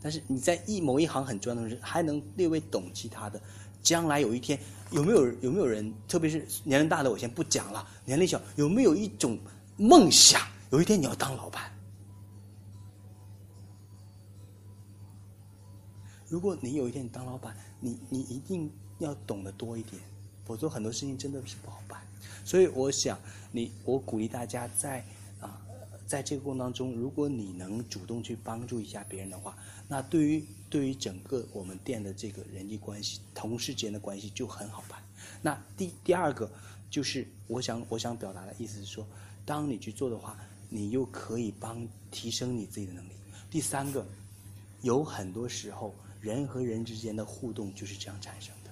但是你在一某一行很专的时，还能略微懂其他的，将来有一天有没有有没有人，特别是年龄大的，我先不讲了。年龄小有没有一种梦想，有一天你要当老板？如果你有一天你当老板，你你一定要懂得多一点，否则很多事情真的是不好办。所以我想你，我鼓励大家在。在这个过程当中，如果你能主动去帮助一下别人的话，那对于对于整个我们店的这个人际关系、同事之间的关系就很好办。那第第二个就是我想我想表达的意思是说，当你去做的话，你又可以帮提升你自己的能力。第三个，有很多时候人和人之间的互动就是这样产生的。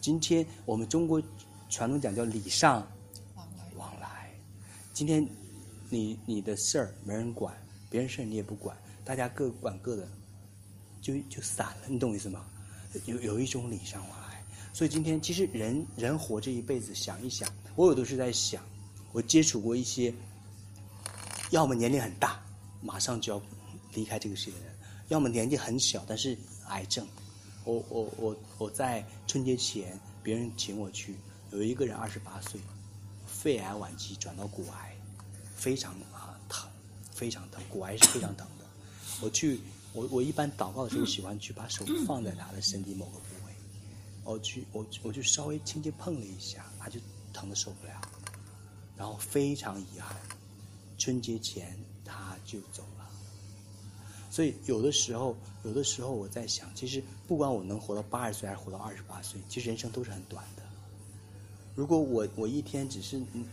今天我们中国传统讲叫礼尚往来，今天。你你的事儿没人管，别人事儿你也不管，大家各管各的，就就散了，你懂我意思吗？有有一种礼尚往来，所以今天其实人人活这一辈子，想一想，我有的是在想，我接触过一些，要么年龄很大，马上就要离开这个世界的人，要么年纪很小，但是癌症，我我我我在春节前，别人请我去，有一个人二十八岁，肺癌晚期转到骨癌。非常啊疼，非常疼，骨癌是非常疼的。我去，我我一般祷告的时候喜欢去把手放在他的身体某个部位，我去，我我就稍微轻轻碰了一下，他就疼的受不了，然后非常遗憾，春节前他就走了。所以有的时候，有的时候我在想，其实不管我能活到八十岁还是活到二十八岁，其实人生都是很短的。如果我我一天只是嗯。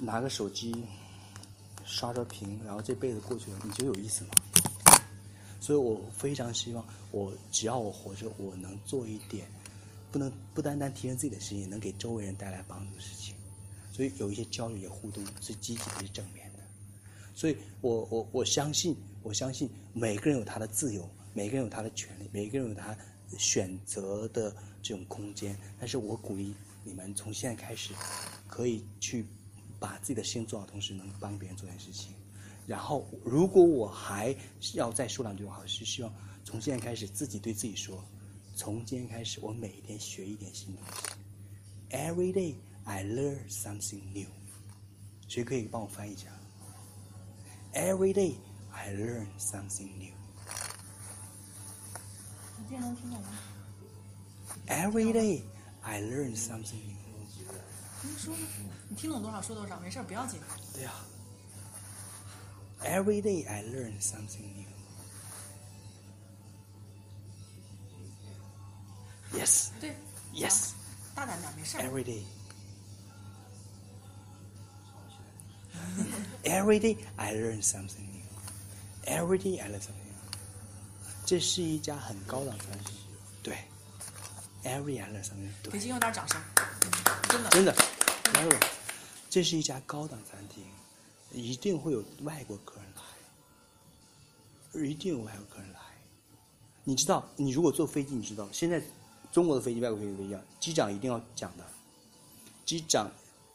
拿个手机刷刷屏，然后这辈子过去了，你觉得有意思吗？所以我非常希望，我只要我活着，我能做一点，不能不单单提升自己的事情，能给周围人带来帮助的事情。所以有一些交流、也互动是积极的、是正面的。所以我我我相信，我相信每个人有他的自由，每个人有他的权利，每个人有他选择的这种空间。但是我鼓励你们从现在开始，可以去。把自己的事情做好，同时能帮别人做点事情。然后，如果我还要再说两句话，是希望从现在开始自己对自己说：从今天开始，我每天学一点新东西。Every day I learn something new。谁可以帮我翻译一下？Every day I learn something new。你这能听懂吗？Every day I learn something new。你听懂多少说多少，没事不要紧。对呀。Every day I learn something new. Yes. 对。Yes. 大胆点，没事。Every day. Every day I learn something new. Every day I learn something new. 这是一家很高档餐厅，对。Every day I learn something new. 对给。金有点掌声，真的。真的，没有，这是一家高档餐厅，一定会有外国客人来，一定有外国客人来。你知道，你如果坐飞机，你知道现在中国的飞机、外国飞机不一样，机长一定要讲的。机长，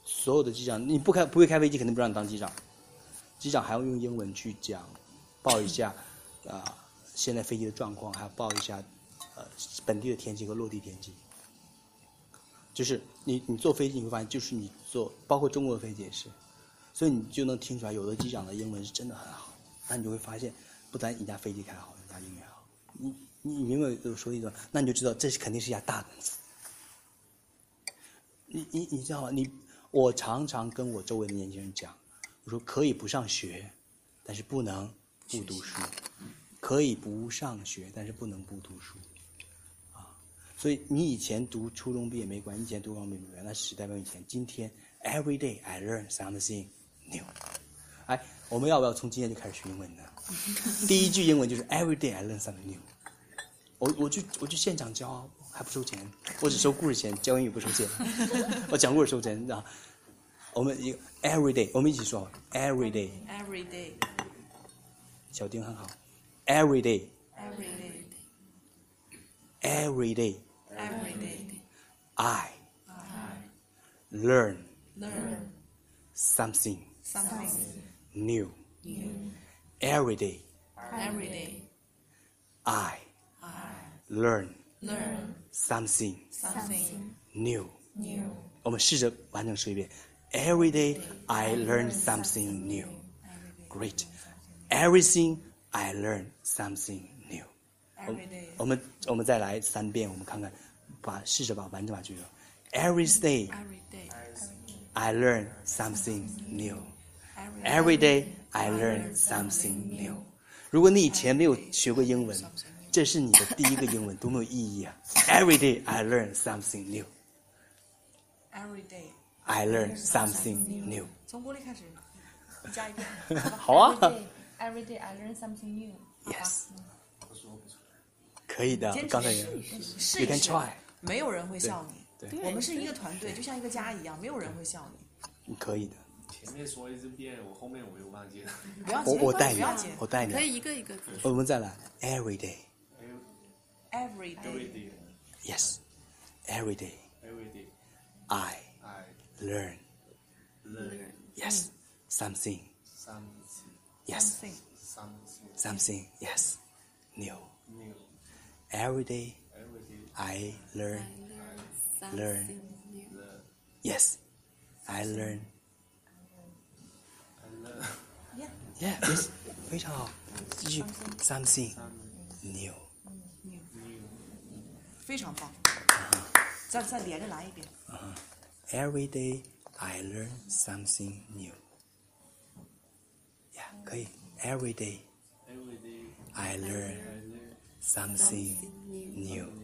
所有的机长，你不开不会开飞机，肯定不让你当机长。机长还要用英文去讲，报一下啊、现在飞机的状况，还要报一下呃本地的天气和落地天气。就是你你坐飞机你会发现，就是你坐，包括中国的飞机也是，所以你就能听出来，有的机长的英文是真的很好，那你就会发现，不单一架飞机开好，一架英语好，你你你明白我说的意思吗？那你就知道这是肯定是一家大公司。你你你知道吗？你我常常跟我周围的年轻人讲，我说可以不上学，但是不能不读书，可以不上学，但是不能不读书。所以你以前读初中毕业没关系，以前读高中毕业没关系，那时代表以前。今天，every day I learn something new。哎，我们要不要从今天就开始学英文呢？第一句英文就是 every day I learn something new。我我去我去现场教啊，还不收钱，我只收故事钱，教英语不收钱。我讲故事收钱，你知道？我们一个 every day，我们一起说 every day。Every day, 小丁很好，every day every day, every day every day, I learn learn something something new. new. Every day Every day, I learn learn something something new. new. 我们试着完整说一遍。Every day I learn something new. Great. Everything I learn something new. Every day, 我们我们再来三遍，我们看看， 把试着把完整把句子。Every day every day, I learn something new. every day I learn something new. 如果你以前没有学过英文，这是你的第一个英文，多么有意义啊！Every day I learn something new. every day. I learn something new. 从锅里开始，一加一个。好啊 Every day, every day I learn something new.，Yes，可以的刚才也 You can try，没有人会笑你。对我们是一个团队，就像一个家一样，没有人会笑你。你可以的。前面说一遍，我后面我又忘记了。不要紧，我我带你。我带你可。以一个一个。我们再来，Every day, Every Every day, day, yes, every day every day, I I learn learn yes something something, yes something, something something yes new. new. Every day Every day, I learn learn Learn. something new. learn, yes I learn I learn yeah, yeah yes 非常好，继续 something something new。 new， new. 非常棒。再再连着来一遍。 Every day I learn something new. Yeah，可以。Every day Every day, I learn I learn something new.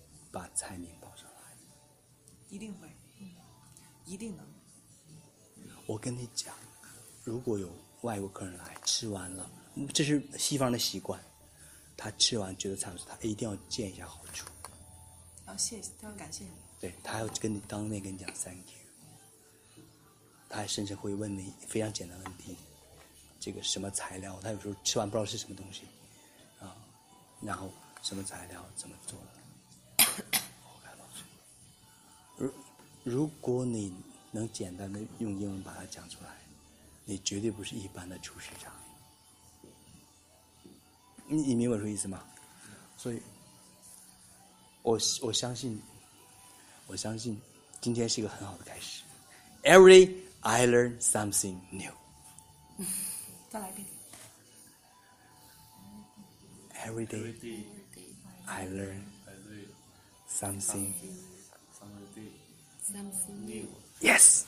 把菜名报上来。一定会，嗯，一定能。我跟你讲，如果有外国客人来吃完了，这是西方的习惯，他吃完觉得菜不错，他一定要见一下好处，要谢谢，他要感谢你。对他还要跟你当面跟你讲 thank you，他还甚至会问你非常简单的问题，这个什么材料，他有时候吃完不知道是什么东西，啊，然后什么材料怎么做的，如果你能简单的用英文把它讲出来，你绝对不是一般的厨师长。你你明白我说意思吗？所以，我我相信，我相信今天是一个很好的开始。Every I learn something new。再来一遍。Every day I learn something new. Something new. Yes.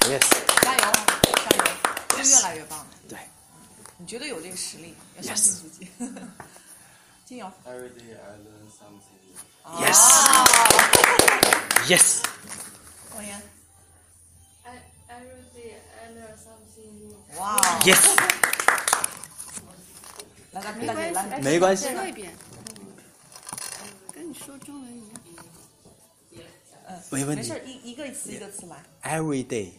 Yes. 加油，加油，会越来越棒。对。你绝对有这个实力，要相信自己。金瑶。Every day I learn something new. Yes. Yes. 王岩。I every day I learn something new. 哇。Yes. 来，大大姐来。没关系。说一遍，跟你说中文一样。嗯，没问题没事，一一个词一个词来。Every day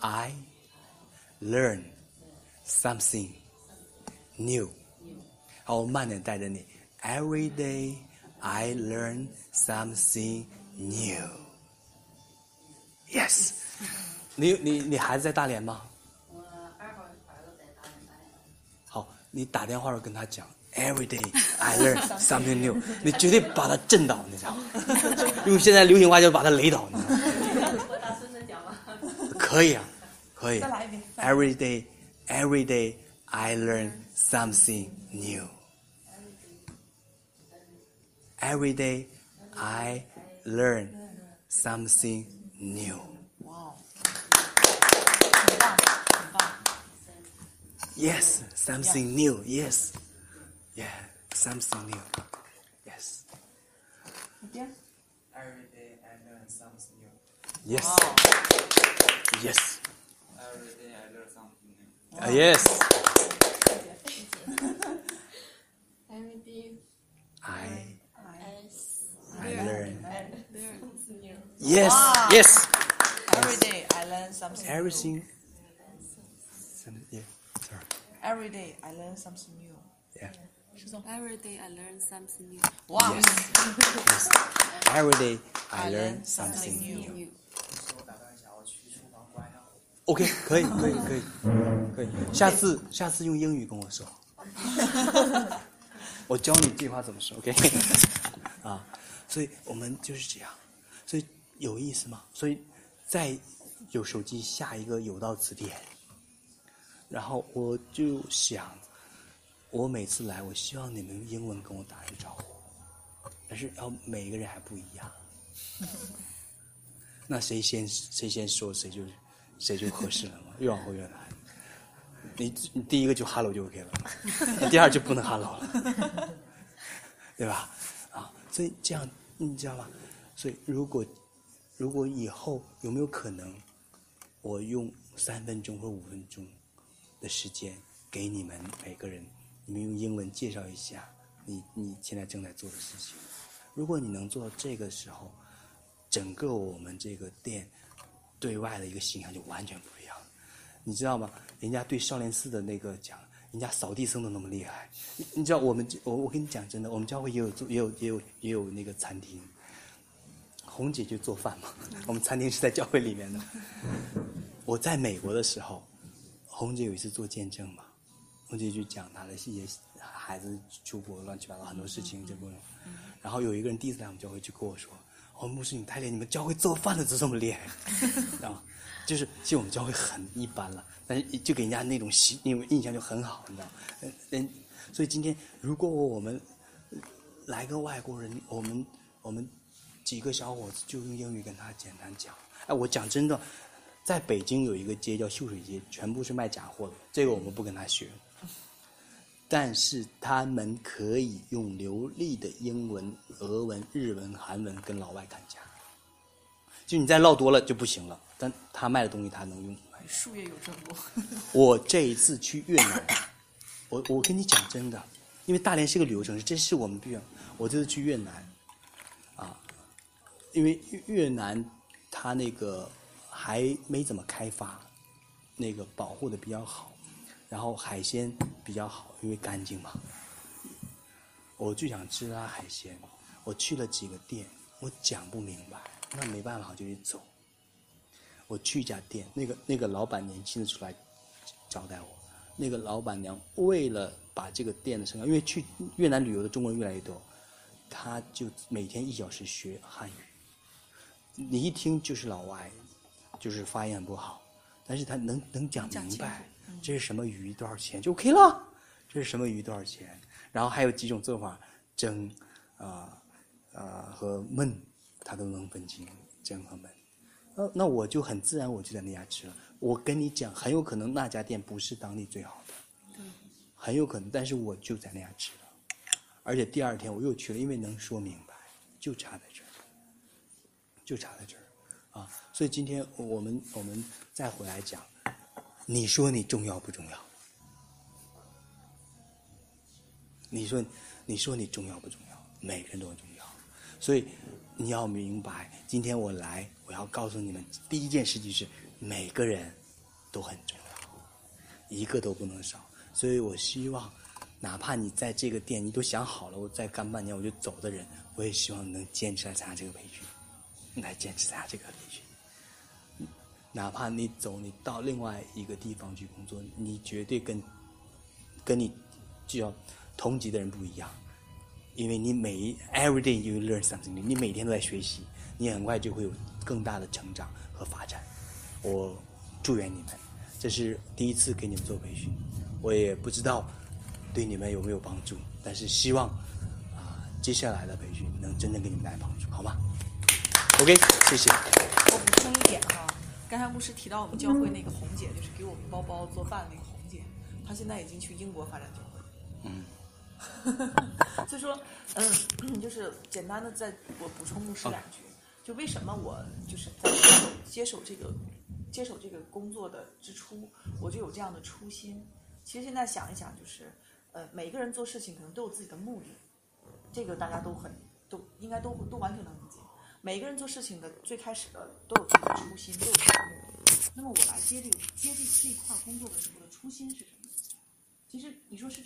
I learn something new. 好，我慢点带着你。Every day I learn something new. Yes. 你你你孩子在大连吗？我二号儿子在大连大连。好，你打电话时候跟他讲 ，Every day I learn something new，你绝对把他震倒，你知道吗？用现在流行话就把他雷倒，你知道吗？我大孙子讲吧。可以啊，可以再。来一遍。 Every day, every day I learn something new. Every day I learn something new. 哇哦，很棒，很棒。 Yes, something new. Yes, Yeah, something New. Yes. Yeah. Every day I learn something new. Yes. Wow. Yes. Every day I learn something new. Wow. Uh, yes. Every day I, I, I, I learn. New. Yes. Wow. Yes. Every day I learn something. Everything. New. Everything. yeah. Sorry. Every day I learn something new. yeah. yeah. Every day I learn something new. 哇 Every day I learn something new. OK，可以，可以，可以，可以。下次，下次用英语跟我说。我教你这句话怎么说，OK？啊，所以我们就是这样，所以有意思吗？所以在有手机下一个有道词典，然后我就想，我每次来，我希望你们用英文跟我打声招呼，但是要每一个人还不一样。那谁先谁先说谁就谁就合适了嘛，越往后越难。你你第一个就 hello 就 OK 了，那第二就不能 hello 了，对吧？啊，所以这样你知道吗？所以如果如果以后有没有可能，我用三分钟或五分钟的时间给你们每个人，你们用英文介绍一下你你现在正在做的事情。如果你能做到这个时候，整个我们这个店对外的一个形象就完全不一样了。你知道吗？人家对少林寺的那个讲，人家扫地僧都那么厉害。你你知道我们我我跟你讲真的，我们教会也有做也有也有也有那个餐厅。红姐就做饭嘛，我们餐厅是在教会里面的。我在美国的时候，红姐有一次做见证嘛，红姐就讲他的细节孩子出国乱七八糟很多事情这过程。然后有一个人第一次来我们教会就跟我说：“哦，牧师你太厉害，你们教会做饭的都这么厉害。”知道吗就是其实我们教会很一般了，但是就给人家那种习那种印象就很好，你知道吗？嗯嗯，所以今天如果我们来个外国人，我们我们几个小伙子就用英语跟他简单讲。哎，我讲真的，在北京有一个街叫秀水街，全部是卖假货的，这个我们不跟他学。但是他们可以用流利的英文、俄文、日文、韩文跟老外砍价。就你再唠多了就不行了，但他卖的东西他能用。术业有专攻。我这一次去越南，我我跟你讲真的，因为大连是个旅游城市，这是我们必要。我这次去越南，啊，因为越越南它那个还没怎么开发，那个保护的比较好，然后海鲜比较好，因为干净嘛。我就想吃它海鲜，我去了几个店，我讲不明白，那没办法，我就得走。我去一家店，那个那个老板年轻的出来招待我，那个老板娘为了把这个店的生意，因为去越南旅游的中国人越来越多，她就每天一小时学汉语。你一听就是老外，就是发音很不好，但是他能能讲明白这是什么鱼？多少钱？就 OK 了，这是什么鱼？多少钱，然后还有几种做法，蒸啊啊、和焖，它都能分清蒸和焖。那那我就很自然我就在那家吃。了。我跟你讲，很有可能那家店不是当地最好的，很有可能，但是我就在那家吃了，而且第二天我又去了，因为能说明白，就差在这儿，就差在这儿。啊。所以今天我们我们再回来讲，你说你重要不重要？你说你说你重要不重要？每个人都很重要，所以你要明白，今天我来，我要告诉你们，第一件事情是每个人都很重要，一个都不能少。所以我希望，哪怕你在这个店你都想好了，我再干半年我就走的人，我也希望你能坚持来参加这个培训，来坚持参加这个培训。哪怕你走，你到另外一个地方去工作，你绝对跟跟你就要同级的人不一样，因为你每一 every day you learn something，你每天都在学习，你很快就会有更大的成长和发展。我祝愿你们，这是第一次给你们做培训，我也不知道对你们有没有帮助，但是希望啊、接下来的培训能真正给你们带来帮助，好吗？OK，谢谢。刚才牧师提到我们教会那个红姐，就是给我们包包做饭那个红姐，她现在已经去英国发展教会。嗯。所以说，嗯，就是简单的再我补充牧师两句，就为什么我就是在接手这个接手这个工作的之初，我就有这样的初心。其实现在想一想，就是呃，每个人做事情可能都有自己的目的，这个大家都很都应该都都完全能每个人做事情的最开始的都有自己的初心，都有自己的目的。那么我来接这个接这这一块工作的时候的初心是什么？其实你说是。